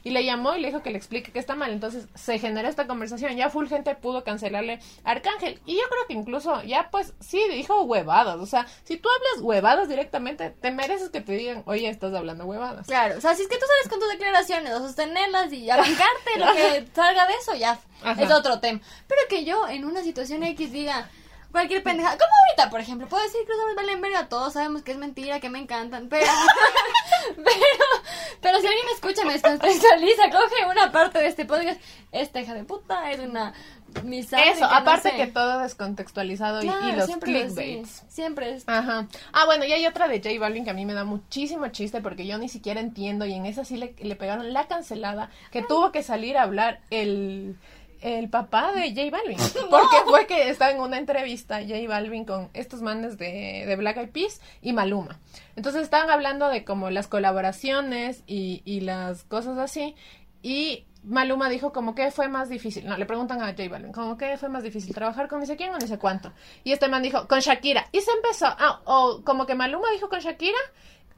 A: Y le llamó y le dijo que le explique que está mal. Entonces se generó esta conversación. Ya full gente pudo cancelarle a Arcángel. Y yo creo que incluso ya pues sí dijo huevadas. O sea, si tú hablas huevadas directamente, te mereces que te digan, oye, estás hablando huevadas.
B: Claro, o sea, si es que tú sales con tus declaraciones, a sostenerlas y a bancarte lo que salga de eso, ya
A: Ajá.
B: es otro tema. Pero que yo en una situación X diga cualquier pendeja, como ahorita, por ejemplo, puedo decir que los hombres valen verga, todos sabemos que es mentira, que me encantan, pero, pero, pero si alguien me escucha, me descontextualiza, coge una parte de este podcast, esta hija de puta es una misandria
A: Eso,
B: no
A: aparte
B: sé.
A: que todo descontextualizado y-
B: Claro,
A: y los
B: siempre
A: clickbaits.
B: Siempre es
A: Ajá. Ah, bueno, y hay otra de J Balvin que a mí me da muchísimo chiste porque yo ni siquiera entiendo y en esa sí le, le pegaron la cancelada que tuvo que salir a hablar el, el papá de J Balvin. Porque fue que estaba en una entrevista J Balvin con estos manes de, de Black Eyed Peas y Maluma. Entonces estaban hablando de como las colaboraciones y, y las cosas así y Maluma dijo como que fue más difícil. No, le preguntan a J Balvin, como que fue más difícil trabajar con ni sé quién o ni sé cuánto. Y este man dijo, con Shakira. Y se empezó, ah, o como que Maluma dijo con Shakira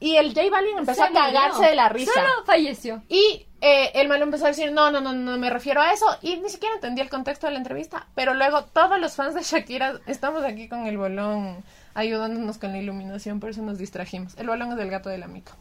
A: y el J Balvin empezó
B: Se
A: a cagarse
B: murió.
A: de la risa.
B: Solo falleció.
A: Y eh, el Maluma empezó a decir, no, no, no, no me refiero a eso. Y ni siquiera entendí el contexto de la entrevista. Pero luego todos los fans de Shakira estamos aquí con el bolón ayudándonos con la iluminación, por eso nos distrajimos. El bolón es del gato del amigo.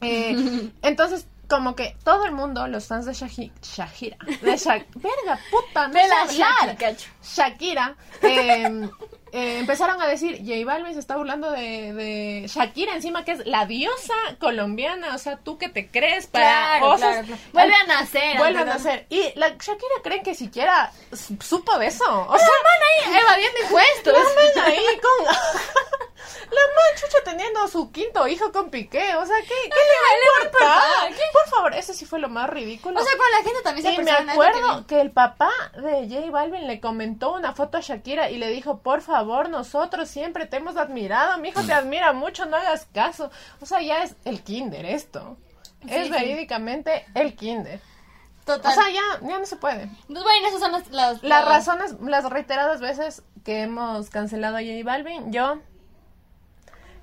A: Eh, entonces, como que todo el mundo, los fans de Shahi- Shakira, de Shak verga, puta, no sé
B: la.
A: Shakira, eh, eh, empezaron a decir, J Balvin se está burlando de, de Shakira encima, que es la diosa colombiana, o sea, tú que te crees para
B: Claro,
A: cosas.
B: claro, claro. Vuelve a nacer.
A: Vuelve a nacer. Y la Shakira cree que siquiera supo de eso. O sea,
B: ahí evadiendo impuestos.
A: la man ahí con... La man chucha teniendo su quinto hijo con Piqué, o sea, ¿qué, qué le va a importar?
B: importar? ¿Qué?
A: Por favor, eso sí fue lo más ridículo.
B: O sea, cuando la gente también se
A: y me
B: que
A: acuerdo
B: vi.
A: que el papá de J Balvin le comentó una foto a Shakira y le dijo, por favor, nosotros siempre te hemos admirado, mi hijo te admira mucho, no hagas caso. O sea, ya es el kinder esto. es
B: sí.
A: verídicamente el kinder.
B: Total.
A: O sea, ya, ya no se puede.
B: Entonces, bueno, esas son las... Las,
A: Las
B: las-
A: razones, las reiteradas veces que hemos cancelado a J Balvin, yo,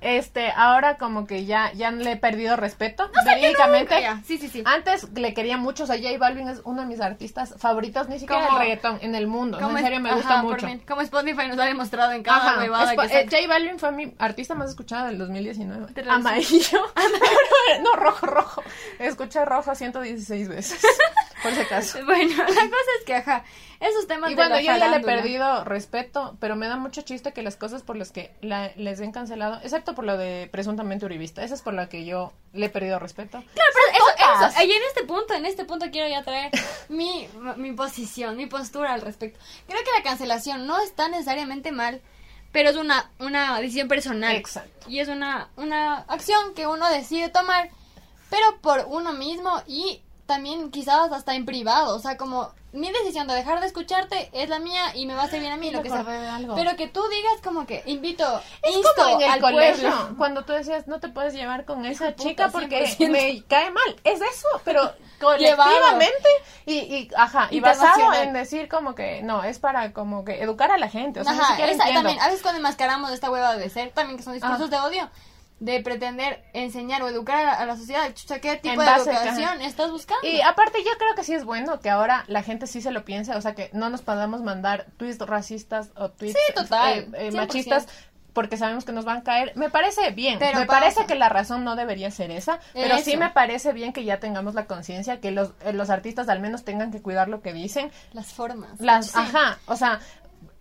A: este, ahora como que ya, ya le he perdido respeto, verídicamente.
B: Ya, Sí, sí, sí.
A: Antes le quería mucho, o sea, J Balvin es uno de mis artistas favoritos, ni siquiera del reggaetón, en el mundo. En serio me gusta mucho.
B: Como Spotify nos ha demostrado en cada huevada que
A: eh. J Balvin fue mi artista más escuchado del 2019.
B: Te reviso.
A: Amarillo. no, rojo, rojo. Escuché rojo 116 veces. Por si acaso.
B: Bueno, la cosa es que, ajá, esos temas
A: Y
B: de
A: bueno,
B: la
A: yo ya le he perdido respeto, pero me da mucho chiste que las cosas por las que la- les den cancelado, excepto por lo de presuntamente uribista, esa es por la que yo le he perdido respeto.
B: Claro, pero eso, eso, y en este punto, en este punto quiero ya traer mi, mi posición, mi postura al respecto. Creo que la cancelación no está necesariamente mal, pero es una, una decisión personal.
A: Exacto.
B: Y es una, una acción que uno decide tomar, pero por uno mismo y también quizás hasta en privado. O sea, como mi decisión de dejar de escucharte es la mía y me va a hacer bien a mí, lo que sea. Pero que tú digas como que invito,
A: Es
B: insto
A: como en el
B: al
A: colegio,
B: pueblo.
A: cuando tú decías, no te puedes llevar con esa
B: puta,
A: chica porque
B: 100%.
A: me cae mal. Es eso, pero colectivamente y, y, ajá, y basado en decir como que, no, es para como que educar a la gente. O sea, ni
B: Ajá,
A: siquiera
B: esa-
A: entiendo.
B: también, a veces cuando enmascaramos esta hueva de ser, también que son discursos de odio, de pretender enseñar o educar a la, sociedad, chucha, ¿qué tipo de educación estás buscando?
A: Y aparte yo creo que sí es bueno que ahora la gente sí se lo piense, o sea que no nos podamos mandar tweets racistas o tweets
B: Sí, total,
A: eh, eh,
B: 100%.
A: machistas porque sabemos que nos van a caer. Me parece bien,
B: Pero
A: me
B: pasa.
A: parece que la razón no debería ser esa, pero sí me parece bien que ya tengamos la conciencia que los, eh, los artistas al menos tengan que cuidar lo que dicen.
B: Las formas.
A: Las,
B: Sí.
A: ajá, o sea,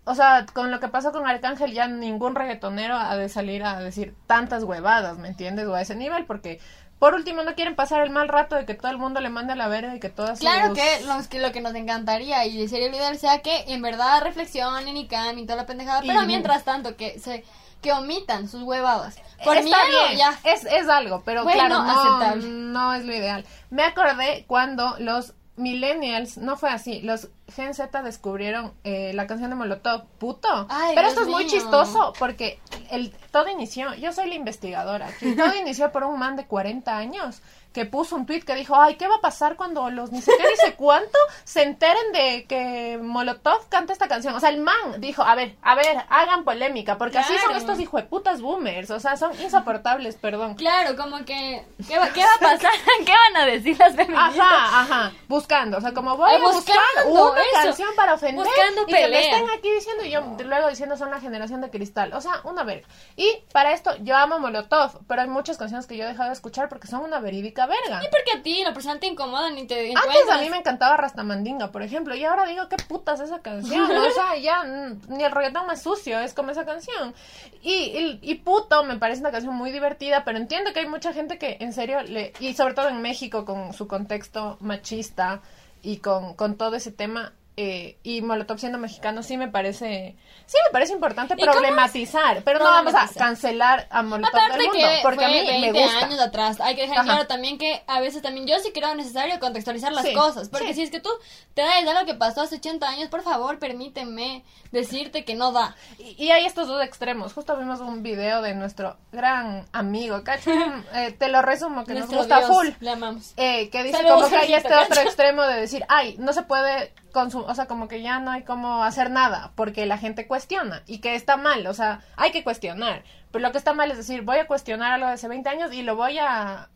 A: o sea, con lo que pasó con Arcángel ya ningún reggaetonero ha de salir a decir tantas huevadas, ¿me entiendes? O a ese nivel, porque por último no quieren pasar el mal rato de que todo el mundo le mande a la verga y que todas
B: Claro que, los, que lo que nos encantaría y sería lo ideal sea que en verdad reflexionen y cambien toda la pendejada, pero mientras tanto que se que omitan sus huevadas. Por
A: Está
B: miedo,
A: bien,
B: ya.
A: Es, es algo, pero
B: Bueno,
A: claro, no, no es lo ideal. Me acordé cuando los millennials, no fue así, los Gen Z descubrieron eh, la canción de Molotov, puto.
B: Ay,
A: pero
B: Dios
A: esto es muy chistoso porque el, todo inició, yo soy la investigadora aquí, todo inició por un man de 40 años que puso un tweet que dijo, ay, ¿qué va a pasar cuando los ni sé qué, ni sé cuánto se enteren de que Molotov canta esta canción? O sea, el man dijo, a ver, a ver, hagan polémica, porque así son estos hijueputas boomers, o sea, son insoportables, perdón.
B: Claro, como que ¿qué va, qué va a pasar? ¿Qué van a decir las feministas?
A: Ajá, ajá, buscando, o sea, como voy
B: Ay,
A: a buscar una
B: eso.
A: canción para ofender
B: Buscando
A: y que me
B: pelea.
A: estén aquí diciendo y yo luego diciendo son la generación de cristal, o sea, una verga. Y para esto yo amo Molotov, pero hay muchas canciones que yo he dejado de escuchar porque son una verídica verga.
B: ¿Y por qué a ti la persona te incomoda ni te
A: Antes a
B: encuentras?
A: mí me encantaba Rastamandinga, por ejemplo, y ahora digo, ¿qué putas esa canción? O sea, ya ni el reggaetón más sucio es como esa canción. Y, y, y puto me parece una canción muy divertida, pero entiendo que hay mucha gente que en serio, le y sobre todo en México con su contexto machista y con, con todo ese tema, eh, y Molotov siendo mexicano, sí me parece, sí me parece importante problematizar, pero no vamos a cancelar a Molotov
B: Aparte
A: del mundo,
B: que
A: porque a mí me
B: 20
A: gusta.
B: años atrás. Hay que dejar
A: Ajá.
B: claro también que a veces también yo sí creo necesario contextualizar las
A: Sí,
B: cosas. Porque
A: sí.
B: si es que tú te das de lo que pasó hace 80 años, por favor, permíteme decirte que no da.
A: Y, y hay estos dos extremos. Justo vimos un video de nuestro gran amigo, ¿cacho? Eh, te lo resumo, que
B: Nuestro
A: nos gusta
B: Dios,
A: full.
B: Le amamos.
A: Eh, que dice como que hay este otro extremo de decir, ay, no se puede consumir, o sea, como que ya no hay como hacer nada, porque la gente cuestiona, y que está mal, o sea, hay que cuestionar. Pero lo que está mal es decir, voy a cuestionar algo de hace 20 años y lo voy a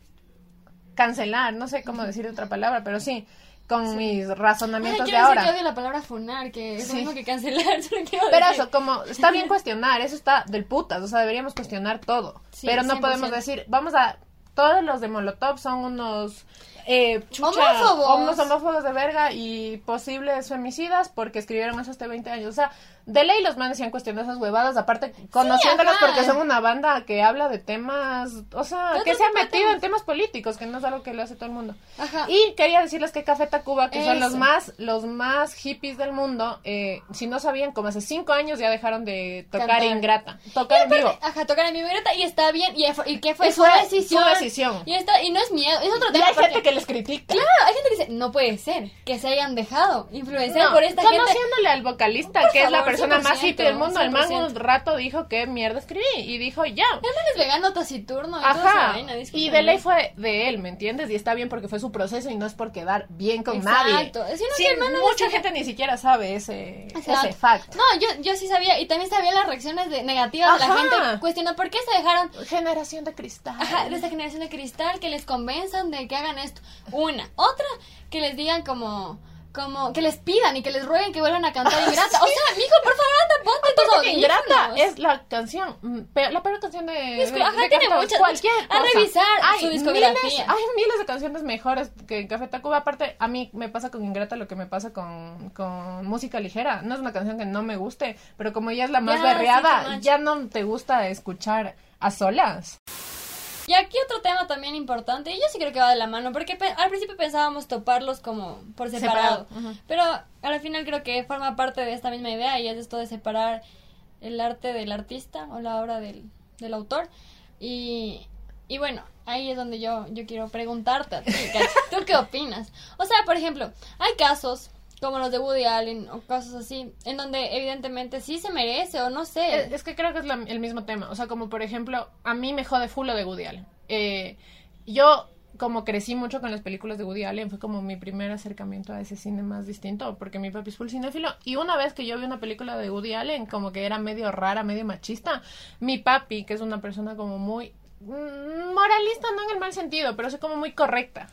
A: cancelar, no sé cómo decir otra palabra, pero sí, con mis
B: Ay,
A: razonamientos de ahora.
B: odio la palabra funar, que es
A: Sí.
B: lo mismo que cancelar.
A: Pero
B: decir.
A: eso, como está bien cuestionar, eso está del putas, o sea, deberíamos cuestionar todo.
B: Sí,
A: pero no
B: 100%.
A: podemos decir, vamos a, todos los de Molotov son unos eh, chucha,
B: Homófobos.
A: unos homófobos de verga y posibles femicidas porque escribieron eso hace 20 años. O sea, de ley los manes se han cuestionado esas huevadas, aparte conociéndolos
B: ajá.
A: porque son una banda que habla de temas, o sea,
B: De
A: que se ha metido
B: temas.
A: en temas políticos, que no es algo que lo hace todo el mundo.
B: Ajá.
A: Y quería decirles que Café Tacuba, que son los más, los más hippies del mundo, eh, si no sabían, como hace cinco años ya dejaron de tocar
B: Cantar.
A: Ingrata, tocar en
B: Aparte,
A: vivo.
B: Ajá, tocar en vivo y y está bien. ¿Y, y qué fue?
A: Y
B: su decisión.
A: su.
B: Y, esto, y no es miedo, es otro
A: Y
B: tema.
A: hay gente que les critica.
B: Claro, hay gente que dice, no puede ser que se hayan dejado influenciar
A: No,
B: por esta gente.
A: conociéndole al vocalista,
B: Por
A: que es la
B: favor,
A: persona más
B: 100%,
A: hippie del mundo, el man
B: 100%.
A: un rato dijo que mierda escribí y dijo ya.
B: El man es vegano taciturno y esa
A: Ajá.
B: vaina,
A: Y de ley fue de él, ¿me entiendes? Y está bien porque fue su proceso y no es por quedar bien con nadie.
B: Exacto.
A: Sí,
B: no
A: mucha gente ni siquiera sabe ese,
B: Exacto.
A: ese fact.
B: No, yo, yo sí sabía, y también sabía las reacciones de, negativas de la gente. Cuestionó por qué se dejaron
A: Generación de cristal.
B: Ajá, de esta generación de cristal que les convenzan de que hagan esto. Una. Otra, que les digan como, como, que les pidan y que les rueguen que vuelvan a cantar Ingrata. O sea, mijo, por favor, anda, ponte
A: que Ingrata es la canción, mm, pe- la peor canción de,
B: Discu-
A: de-
B: ajá,
A: de
B: tiene
A: Café
B: muchas-
A: cualquier
B: a
A: cosa.
B: revisar
A: hay
B: su discografía.
A: Miles, hay miles de canciones mejores que en Café Tacuba. Aparte, a mí me pasa con Ingrata lo que me pasa con, con música ligera. No es una canción que no me guste, pero como ya es la más
B: Ya,
A: berreada, ya no te gusta escuchar a solas.
B: Y aquí otro tema también importante, y yo sí creo que va de la mano, porque al principio pensábamos toparlos como por separado, pero al final creo que forma parte de esta misma idea y es esto de separar el arte del artista o la obra del, del autor. Y, y bueno, ahí es donde yo, yo quiero preguntarte a ti, ¿tú qué opinas? O sea, por ejemplo, hay casos como los de Woody Allen o cosas así, en donde evidentemente sí se merece o no sé.
A: Es, que creo que es la- el mismo tema. O sea, como por ejemplo, a mí me jode full lo de Woody Allen. Eh, yo, como crecí mucho con las películas de Woody Allen, fue como mi primer acercamiento a ese cine más distinto, porque mi papi es full cinéfilo. Y una vez que yo vi una película de Woody Allen, como que era medio rara, medio machista, mi papi, que es una persona como muy moralista, no en el mal sentido, pero es como muy correcta.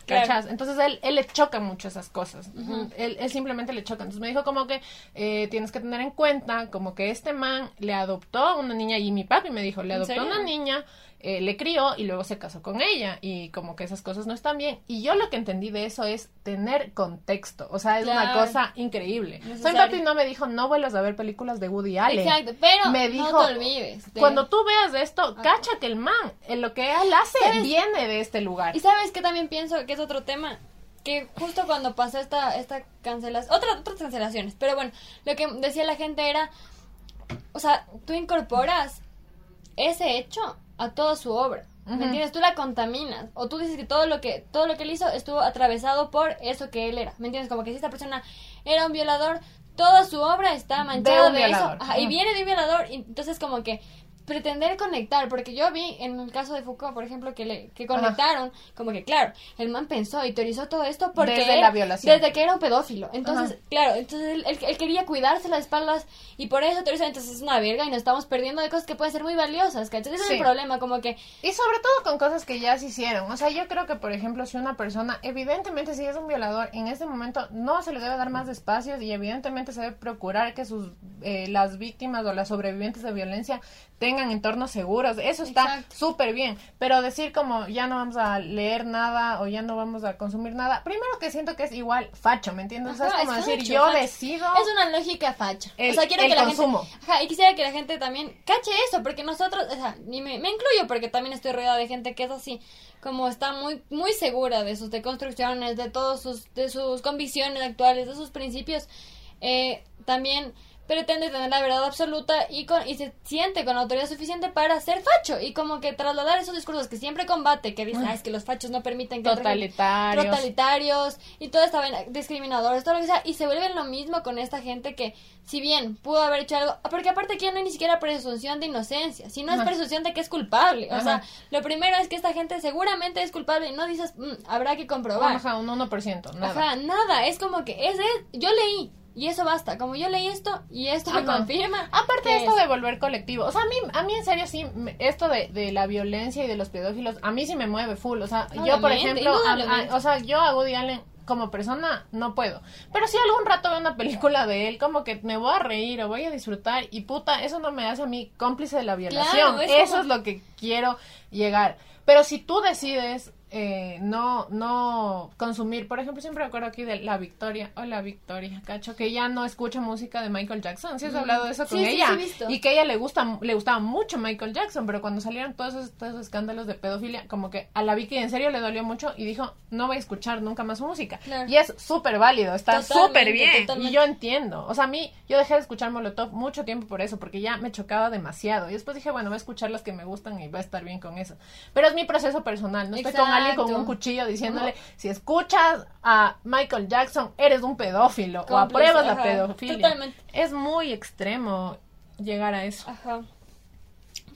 A: Entonces él, él le choca mucho esas cosas. él, él simplemente le choca. Entonces me dijo como que eh, tienes que tener en cuenta como que este man le adoptó a una niña y mi papi me dijo, le
B: ¿En
A: adoptó una niña, eh, le crió y luego se casó con ella y como que esas cosas no están bien. Y yo lo que entendí de eso es tener contexto. O sea, es una cosa increíble.
B: Necesario.
A: papi no me dijo, no vuelvas a ver películas de Woody Allen.
B: Exacto, pero
A: me
B: no
A: dijo,
B: te olvides. de-
A: Cuando tú veas esto, cacha que el man, en lo que él hace,
B: ¿Sabes?
A: viene de este lugar.
B: Y sabes que también pienso que es otro tema, que justo cuando pasó esta, esta cancelación, otra, otras cancelaciones, pero bueno, lo que decía la gente era, o sea, tú incorporas ese hecho a toda su obra. ¿Me entiendes? Tú la contaminas. O tú dices que todo lo que todo lo que él hizo estuvo atravesado por eso que él era. ¿Me entiendes? Como que si esta persona era un violador, toda su obra está manchada de, eso. y viene de un violador. Y entonces como que pretender conectar, porque yo vi en el caso de Foucault, por ejemplo, que le que conectaron, como que claro, el man pensó y teorizó todo esto porque
A: Desde la violación.
B: desde que era un pedófilo. Entonces,
A: Ajá.
B: claro, entonces él, él- él quería cuidarse las espaldas y por eso teorizó, entonces es una verga y nos estamos perdiendo de cosas que pueden ser muy valiosas, ¿cachai? Ese es el problema, como que
A: Y sobre todo con cosas que ya se hicieron. O sea, yo creo que, por ejemplo, si una persona, evidentemente, si es un violador, en este momento no se le debe dar más espacios y evidentemente se debe procurar que sus eh, las víctimas o las sobrevivientes de violencia tengan entornos seguros. Eso está súper bien. Pero decir como ya no vamos a leer nada o ya no vamos a consumir nada, primero que siento que es igual facho, ¿me entiendes? o sea,
B: Ajá,
A: es como
B: es
A: decir,
B: facho,
A: yo
B: facho.
A: decido...
B: Es una lógica facha.
A: El-
B: o sea, quiero
A: el
B: que la
A: consumo.
B: gente. Ajá, y quisiera que la gente también cache eso, porque nosotros, o sea, y me, me incluyo porque también estoy rodeada de gente que es así, como está muy muy segura de sus deconstrucciones, de todos sus de sus convicciones actuales, de sus principios. Eh, también pretende tener la verdad absoluta y con y se siente con autoridad suficiente para ser facho y como que trasladar esos discursos que siempre combate, que dice, "Ah, es que los fachos no permiten que
A: Totalitarios.
B: totalitarios y esta vaina, discriminadores, todo lo que sea, y se vuelven lo mismo con esta gente que, si bien pudo haber hecho algo, porque aparte aquí no hay ni siquiera presunción de inocencia, sino es
A: Ajá.
B: presunción de que es culpable. O
A: Ajá.
B: sea, lo primero es que esta gente seguramente es culpable y no dices, "Mm, habrá que comprobar.
A: Ajá, un 1%, nada.
B: Ajá, nada, es como que es, es- yo leí y eso basta, como yo leí esto y esto me confirma.
A: Aparte de esto
B: es-
A: de volver colectivo, o sea, a mí, a mí en serio sí, esto de, de la violencia y de los pedófilos, a mí sí me mueve full, o sea, yo por ejemplo, a- o sea, yo a Woody Allen como persona no puedo, pero si algún rato veo una película de él, como que me voy a reír o voy a disfrutar y puta, eso no me hace a mí cómplice de la violación,
B: Claro, es
A: eso
B: como-
A: es lo que quiero llegar, pero si tú decides eh, no, no consumir, por ejemplo, siempre me acuerdo aquí de la Victoria, hola Victoria, cacho, que ya no escucha música de Michael Jackson, ¿sí has hablado de eso con
B: Sí,
A: ella?
B: sí, he visto.
A: y que a ella le gusta, le gustaba mucho Michael Jackson, pero cuando salieron todos esos, todos esos escándalos de pedofilia, como que a la Vicky en serio le dolió mucho y dijo, no voy a escuchar nunca más su música.
B: Claro.
A: Y es súper válido, está súper bien,
B: totalmente.
A: y yo entiendo, o sea, a mí, yo dejé de escuchar Molotov mucho tiempo por eso, porque ya me chocaba demasiado, y después dije, bueno, voy a escuchar las que me gustan y va a estar bien con eso. Pero es mi proceso personal, no estoy con con un cuchillo diciéndole, si escuchas a Michael Jackson, eres un pedófilo, o apruebas la
B: ajá,
A: pedofilia.
B: totalmente.
A: Es muy extremo llegar a eso.
B: Ajá.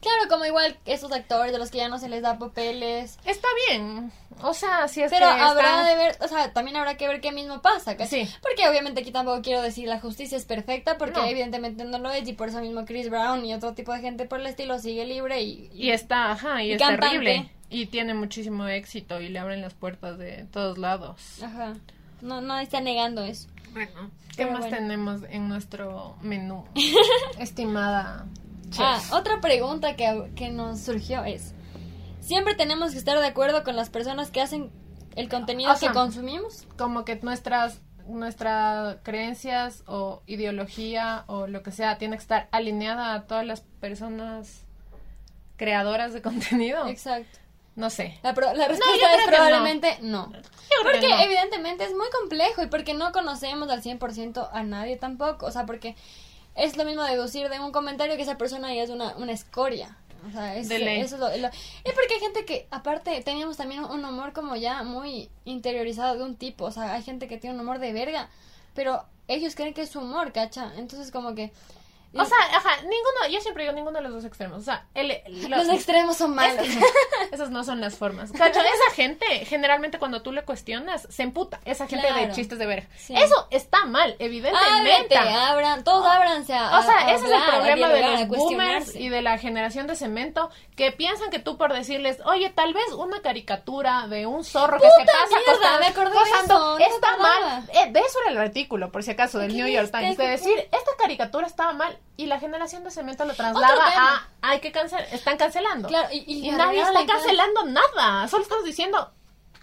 B: Claro, como igual esos actores de los que ya no se les da papeles.
A: Está bien, o sea, si es
B: Pero
A: que
B: habrá de ver, o sea, también habrá que ver qué mismo pasa, ¿cachai?
A: Sí.
B: Porque obviamente aquí tampoco quiero decir la justicia es perfecta, porque
A: No.
B: evidentemente no lo es, y por eso mismo Chris Brown y otro tipo de gente por el estilo sigue libre y...
A: Y está, ajá, y,
B: Y
A: es
B: cantante.
A: terrible. Y tiene muchísimo éxito y le abren las puertas de todos lados.
B: Ajá. No, no está negando eso.
A: Bueno, ¿qué
B: Pero
A: más
B: bueno.
A: tenemos en nuestro menú? Estimada.
B: Ah, otra pregunta que, que nos surgió es, ¿siempre tenemos que estar de acuerdo con las personas que hacen el contenido
A: O sea,
B: que consumimos?
A: como que nuestras nuestras creencias o ideología o lo que sea tiene que estar alineada a todas las personas creadoras de contenido.
B: Exacto.
A: No sé.
B: La, pro- la
A: yo
B: respuesta es probablemente no.
A: Yo creo
B: Porque
A: que no.
B: evidentemente es muy complejo y porque no conocemos al 100% a nadie tampoco. O sea, porque es lo mismo deducir de un comentario que esa persona ya es una, una escoria. O sea, es, eso es lo, lo- Y porque hay gente que, aparte, teníamos también un humor como ya muy interiorizado de un tipo. O sea, hay gente que tiene un humor de verga, pero ellos creen que es su humor, ¿cacha? Entonces, como que...
A: O sea, ajá, ninguno, yo siempre digo ninguno de los dos extremos. O sea, el, lo-
B: los extremos son malos.
A: Esas no son las formas. Cacho, esa gente, generalmente cuando tú le cuestionas, se emputa. Esa gente de chistes de verga.
B: Sí.
A: Eso está mal, evidentemente.
B: Ábrete, abran, todos ábranse a,
A: O sea,
B: a
A: ese es el problema de los boomers y de la generación de cemento que piensan que tú por decirles, oye, tal vez una caricatura de un zorro que se pasa
B: mierda,
A: acostando-
B: me acordé de
A: posando,
B: eso, no
A: está mal. Eh, de eso era el artículo, por si acaso, del
B: ¿Qué
A: New York? Times, de
B: ¿Qué
A: decir, esta caricatura estaba mal y la generación de cemento lo traslada a, hay que cancelar, están cancelando.
B: Claro, y- y
A: nadie está cancelando nada, solo estamos diciendo,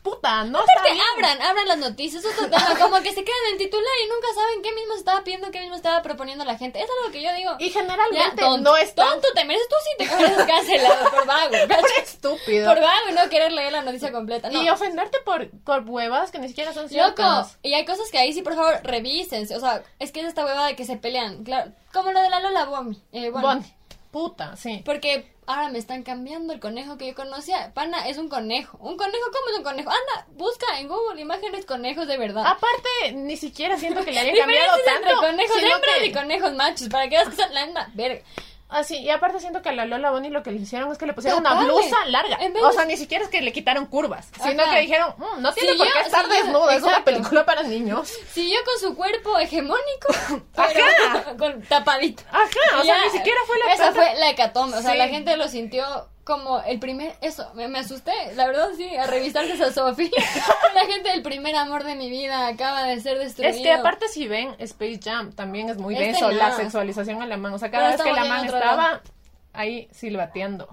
A: puta, no
B: Aparte,
A: está bien.
B: abran, abran las noticias, eso es tema, como que se quedan en titular y nunca saben qué mismo se estaba pidiendo, qué mismo estaba proponiendo la gente. Eso es lo que yo digo.
A: Y
B: Ya,
A: generalmente
B: tonto,
A: no es tan
B: tonto te mereces, tú sí te mereces cancelado por vago, ¿cachai?
A: estúpido.
B: Por vago no querer leer la noticia completa. No.
A: Y ofenderte por, por huevas que ni siquiera son
B: Loco,
A: ciertas.
B: y hay cosas que ahí sí, por favor, revísense. O sea, es que es esta hueva de que se pelean. Claro, como lo de la Lola Bomi. Eh, bueno.
A: Puta, sí.
B: Porque ahora me están cambiando el conejo que yo conocía. Pana, es un conejo. ¿Un conejo? ¿Cómo es un conejo? Anda, busca en Google imágenes conejos de verdad.
A: Aparte, ni siquiera siento que le hayan cambiado tanto.
B: conejos hembras
A: que-
B: y conejos machos. Para que veas que son la hembra. Verga.
A: Ah, sí, y aparte siento que a la Lola Bonnie lo que le hicieron es que le pusieron una blusa larga.
B: En vez
A: O sea, ni siquiera es que le quitaron curvas, sino
B: Ajá.
A: que dijeron, "Mm, no tiene
B: Si
A: por
B: yo-
A: qué estar
B: si yo-
A: desnuda, es una película para niños.
B: Siguió con su cuerpo hegemónico. pero
A: Ajá.
B: con tapadito.
A: Ajá, o sea, ni siquiera fue la
B: Esa fue la hecatombe. O sea,
A: Sí.
B: la gente lo sintió como el primer. Eso, me, me asusté. La verdad, sí, a revisarse esa Sofía. la gente, el primer amor de mi vida acaba de ser destruido.
A: Es que aparte si ven Space Jam, también es muy
B: Este
A: denso la sexualización alemán. O sea, cada
B: Pero
A: vez que la man estaba ahí silbateando.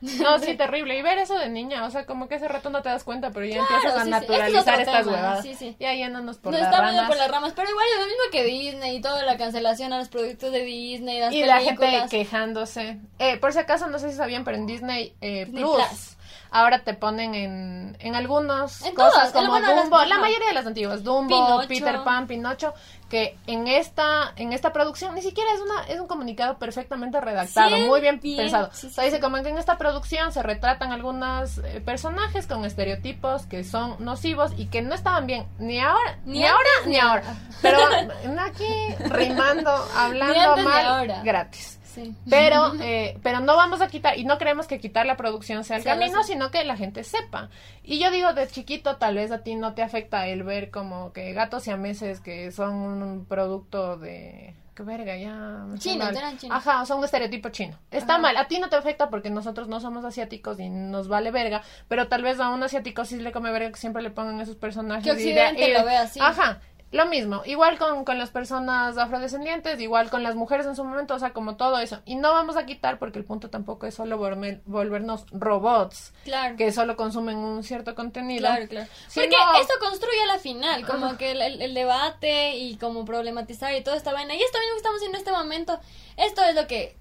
A: No, sí, terrible. Y ver eso de niña, o sea, como que ese rato no te das cuenta, pero ya
B: Claro,
A: empiezas a
B: sí, sí. Es
A: naturalizar estas huevadas.
B: sí, sí.
A: Ya yéndonos por
B: Nos
A: las
B: estamos yendo
A: ramas.
B: por las ramas, pero igual es lo mismo que Disney y toda la cancelación a los productos de Disney, las
A: Y la
B: películas.
A: gente quejándose. Eh, por si acaso, no sé si sabían, pero en Disney, eh,
B: Disney
A: Plus,
B: Plus.
A: ahora te ponen en, en algunos
B: En
A: cosas como
B: bueno, las-
A: Dumbo, la mayoría de las antiguas, Dumbo,
B: Pinocho.
A: Peter Pan, Pinocho, que en esta en esta producción ni siquiera es una es un comunicado perfectamente redactado,
B: Sí,
A: muy bien,
B: bien,
A: pensado.
B: sí, sí,
A: o sea, dice como que en esta producción se retratan algunos eh, personajes con estereotipos que son nocivos y que no estaban bien ni ahora ni,
B: Ni
A: ahora ni
B: ni
A: ahora. Pero aquí rimando, hablando
B: antes,
A: mal, gratis.
B: Sí.
A: Pero, eh, pero no vamos a quitar, y no creemos que quitar la producción sea el camino, sino que la gente sepa. Y yo digo, de chiquito, tal vez a ti no te afecta el ver como que gatos y meses que son un producto de... ¿Qué verga? Ya... mal.
B: eran chinos.
A: Ajá, sea, un estereotipo chino. Está
B: Ajá.
A: mal, a ti no te afecta porque nosotros no somos asiáticos y nos vale verga, pero tal vez a un asiático sí le come verga que siempre le pongan esos personajes.
B: Que
A: y de-
B: lo ve así.
A: Ajá. Lo mismo, igual con, con las personas afrodescendientes, igual con las mujeres en su momento, o sea, como todo eso. Y no vamos a quitar porque el punto tampoco es solo volver- volvernos robots
B: Claro.
A: que solo consumen un cierto contenido.
B: Claro, claro.
A: sino-
B: Porque esto construye a la final, como que el, el- el debate y como problematizar y toda esta vaina. Y esto mismo que estamos en este momento, esto es lo que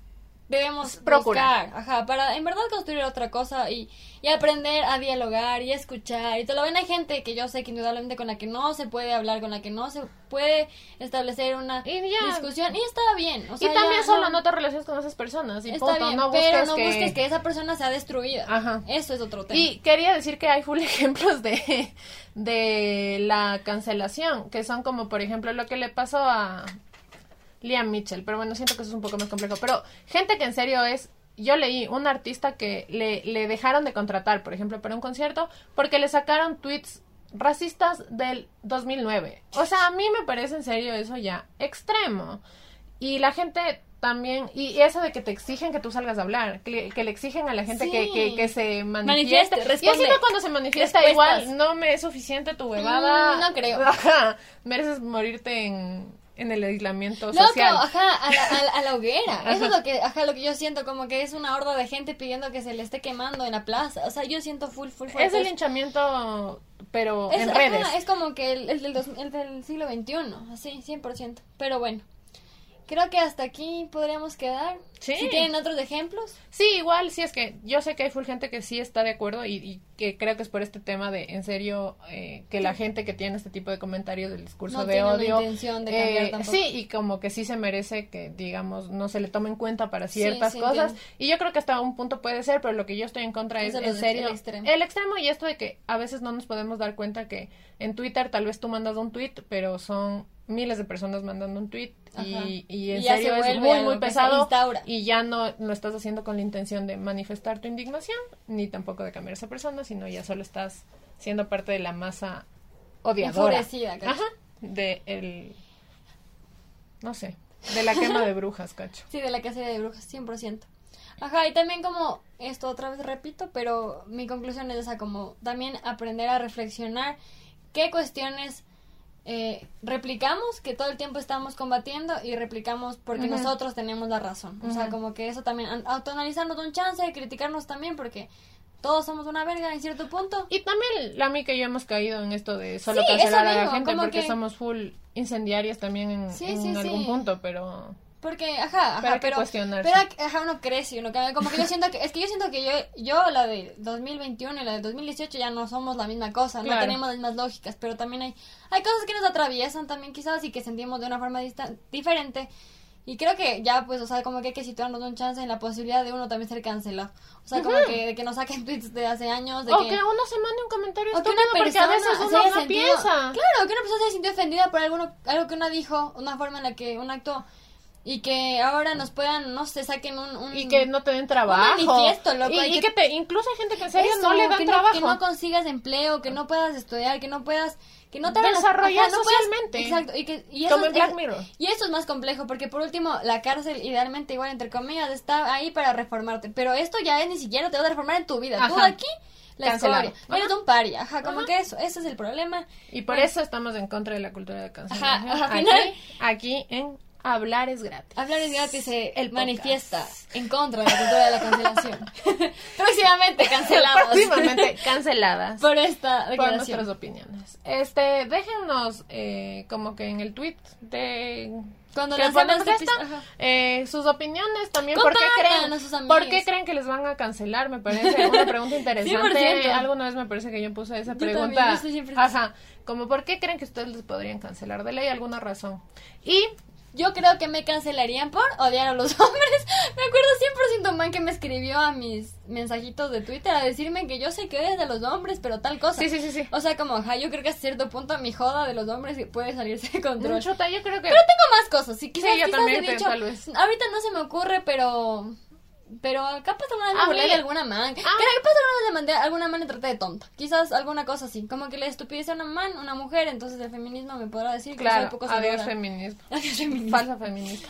B: debemos
A: Procura.
B: buscar, ajá, para en verdad construir otra cosa y, y aprender a dialogar y a escuchar y todo lo ven hay gente que yo sé que indudablemente con la que no se puede hablar, con la que no se puede establecer una
A: Y ya.
B: discusión y está bien, o
A: y también
B: ya
A: solo no te relaciones con esas personas y
B: está
A: punto,
B: bien,
A: no
B: pero no
A: que...
B: busques que esa persona sea destruida.
A: Ajá.
B: Eso es otro tema.
A: Y quería decir que hay full ejemplos de, de la cancelación, que son como, por ejemplo, lo que le pasó a Liam Mitchell. Pero bueno, siento que eso es un poco más complejo. Pero gente que en serio es... Yo leí un artista que le, le dejaron de contratar, por ejemplo, para un concierto, porque le sacaron tweets racistas del 2009. O sea, a mí me parece en serio eso ya extremo. Y la gente también, y eso de que te exigen que tú salgas a hablar, que, que le exigen a la gente
B: Sí.
A: que, que, que se
B: Manifieste,
A: manifieste. y encima cuando se manifiesta
B: Respuestas.
A: igual, no me es suficiente tu huevada.
B: Mm, no creo.
A: Ajá, mereces morirte en, en el aislamiento
B: Loco,
A: social.
B: ajá, a la, a la- a la hoguera. Eso es lo que, ajá, lo que yo siento, como que es una horda de gente pidiendo que se le esté quemando en la plaza. O sea, yo siento full, full, full.
A: Es el
B: full.
A: linchamiento, pero
B: Es-
A: en
B: ajá,
A: redes.
B: es como que el, el del, dos- el del siglo XXI, así, 100%. Pero bueno, creo que hasta aquí podríamos quedar.
A: Sí.
B: Si tienen otros ejemplos.
A: Sí, igual, sí es que yo sé que hay full gente que sí está de acuerdo y, y que creo que es por este tema de, en serio, eh, que la gente que tiene este tipo de comentarios del discurso
B: No
A: de
B: tiene
A: odio,
B: intención de cambiar
A: eh,
B: tampoco.
A: sí, y como que sí se merece que, digamos, no se le tome en cuenta para ciertas
B: sí,
A: cosas.
B: entiendo.
A: Y yo creo que hasta un punto puede ser, pero lo que yo estoy en contra
B: Es
A: en serio,
B: el extremo.
A: el extremo y esto de que a veces no nos podemos dar cuenta que en Twitter tal vez tú mandas un tweet, pero son miles de personas mandando un tweet. Y, y en
B: Y ya se
A: serio es muy, muy pesado y ya no lo estás haciendo con la intención de manifestar tu indignación, ni tampoco de cambiar a esa persona, sino ya solo estás siendo parte de la masa odiadora. Ajá. De el... No sé. De la quema de brujas, cacho.
B: Sí, de la cacería de brujas, 100%. Ajá, y también como esto otra vez repito, pero mi conclusión es esa, como también aprender a reflexionar qué cuestiones eh, replicamos, que todo el tiempo estamos combatiendo y replicamos porque nosotros tenemos la razón. O sea, como que eso también, an- autoanalizarnos un chance, criticarnos también porque todos somos una verga en cierto punto.
A: Y también la y yo hemos caído en esto de solo
B: Sí,
A: cancelar a la gente porque
B: que-
A: somos full incendiarias también en,
B: Sí,
A: en
B: sí,
A: algún punto, pero...
B: Porque, ajá,
A: Pero hay
B: ajá,
A: que
B: pero,
A: cuestionarse.
B: pero ajá, uno crece y uno cambia. Como que yo siento que, es que yo siento que yo, yo la de 2021 y la de 2018 ya no somos la misma cosa,
A: Claro.
B: no tenemos las mismas lógicas, pero también hay, hay cosas que nos atraviesan también quizás y que sentimos de una forma diferente. Y creo que ya, pues, o sea, como que hay que situarnos un chance en la posibilidad de uno también ser cancelado. O sea, como que de que nos saquen tweets de hace años, de
A: o
B: que...
A: que uno se mande un comentario
B: O que una
A: porque a
B: persona
A: veces uno no piensa.
B: Claro, que una persona se sentido ofendida por alguno, algo que una dijo, una forma en la que uno actuó. Y que ahora nos puedan, no sé, saquen un... un-
A: Y que no te den trabajo.
B: manifiesto, loco,
A: Y,
B: y que-
A: que te, incluso hay gente que en serio
B: Eso,
A: no le dan
B: que
A: trabajo.
B: que no consigas empleo, que no puedas estudiar, que no puedas... Que no te
A: Desarrollar
B: no puedas-
A: socialmente.
B: exacto. Y, que, y eso,
A: Como en
B: es-
A: Black Mirror.
B: y eso es más complejo, porque por último, la cárcel, idealmente, igual, entre comillas, está ahí para reformarte. Pero esto ya es ni siquiera te va a reformar en tu vida. Tú
A: Ajá.
B: aquí, la
A: Cancelado.
B: escoria. Eres un paria, ajá, como
A: Ajá.
B: que eso, ese es el problema.
A: Y por
B: Bueno.
A: eso estamos en contra de la cultura de cancelación.
B: Ajá, ajá,
A: aquí,
B: final.
A: aquí en Hablar es gratis.
B: Hablar es gratis se
A: El podcast.
B: manifiesta en contra de la cultura de la cancelación. Próximamente canceladas.
A: Próximamente canceladas.
B: por esta
A: por
B: declaración.
A: nuestras opiniones. Este, déjennos eh, como que en el tweet de
B: Cuando
A: que
B: este
A: esto, eh, sus opiniones también, ¿por qué creen? ¿Por qué creen que les van a cancelar? Me parece una pregunta interesante.
B: 100%.
A: Alguna vez me parece que yo puse esa
B: Yo
A: pregunta.
B: también,
A: Ajá, como ¿por qué creen que ustedes les podrían cancelar? De ley alguna razón. Y
B: Yo creo que me cancelarían por odiar a los hombres. Me acuerdo 100% un man que me escribió a mis mensajitos de Twitter a decirme que yo sé que eres de los hombres, pero tal cosa.
A: sí, sí, sí, sí.
B: O sea, como, ajá, yo creo que a cierto punto mi joda de los hombres puede salirse de control.
A: Chuta, yo creo que
B: Pero tengo más cosas. Sí, quizás,
A: Sí, yo
B: quizás
A: también,
B: he dicho,
A: tal vez.
B: Ahorita no se me ocurre, pero... Pero capaz alguna vez me
A: A
B: burlé
A: mí-
B: de alguna man.
A: Ah.
B: Capaz alguna vez le mandé a alguna man le traté de tonta. Quizás alguna cosa así. Como que le estupidez a una man, una mujer. Entonces el feminismo me podrá decir que soy
A: claro,
B: poco
A: adiós feminismo.
B: Adiós feminismo.
A: Falsa feminista.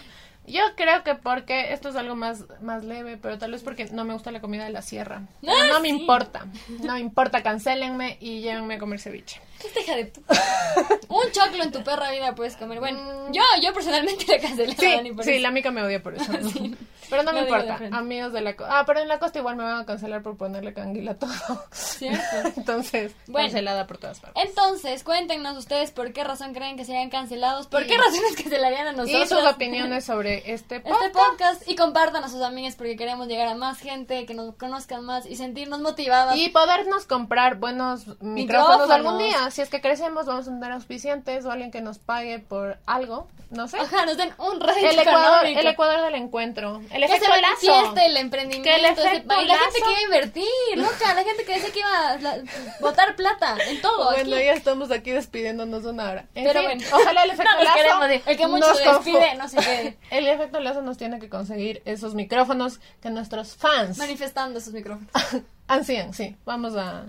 A: Yo creo que porque esto es algo más, más leve, pero tal vez porque no me gusta la comida de la sierra. Pero
B: Ah,
A: no me
B: sí.
A: importa. No me importa, cancélenme y llévenme a comer ceviche.
B: Esta hija de. Un choclo en tu perra vida puedes comer. Bueno, yo, yo personalmente le cancelé a
A: Mm. Sí,
B: Dani por
A: sí,
B: eso.
A: la mica me odia por eso. Pero no me
B: de
A: importa. Amigos de la costa. Ah, pero en la costa igual me van a cancelar por ponerle canguila a todo.
B: ¿Cierto?
A: Entonces,
B: Bueno.
A: cancelada por todas partes.
B: Entonces, cuéntenos ustedes por qué razón creen que serían cancelados, por
A: Y-
B: qué razones cancelarían a nosotros.
A: Y sus opiniones sobre este podcast.
B: Este podcast y compartan a sus amigas porque queremos llegar a más gente, que nos conozcan más y sentirnos motivadas.
A: Y podernos comprar buenos micrófonos,
B: Micrófonos.
A: algún día. Si es que crecemos, vamos a tener auspiciantes o alguien que nos pague por algo. No sé.
B: Ajá, nos den un rédito
A: El Ecuador, el Ecuador del encuentro. El
B: Que
A: efecto
B: se
A: lazo.
B: manifieste el emprendimiento.
A: Que el
B: ese-
A: efecto
B: y la gente que iba a invertir, loca, la gente que decía que iba a la- botar plata en todo.
A: Bueno,
B: aquí.
A: ya estamos aquí despidiéndonos una hora. En
B: Pero
A: fin,
B: bueno.
A: ojalá el efecto
B: No nos
A: lazo.
B: queremos. El que mucho
A: nos
B: despide, no se quede.
A: El efecto lazo nos tiene que conseguir esos micrófonos que nuestros fans
B: Manifestando sus micrófonos.
A: ansían. Sí, vamos a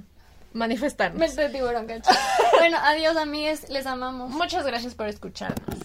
A: manifestarnos.
B: Mente de tiburón, cacho. bueno, adiós, amigues. Les amamos.
A: Muchas gracias por escucharnos.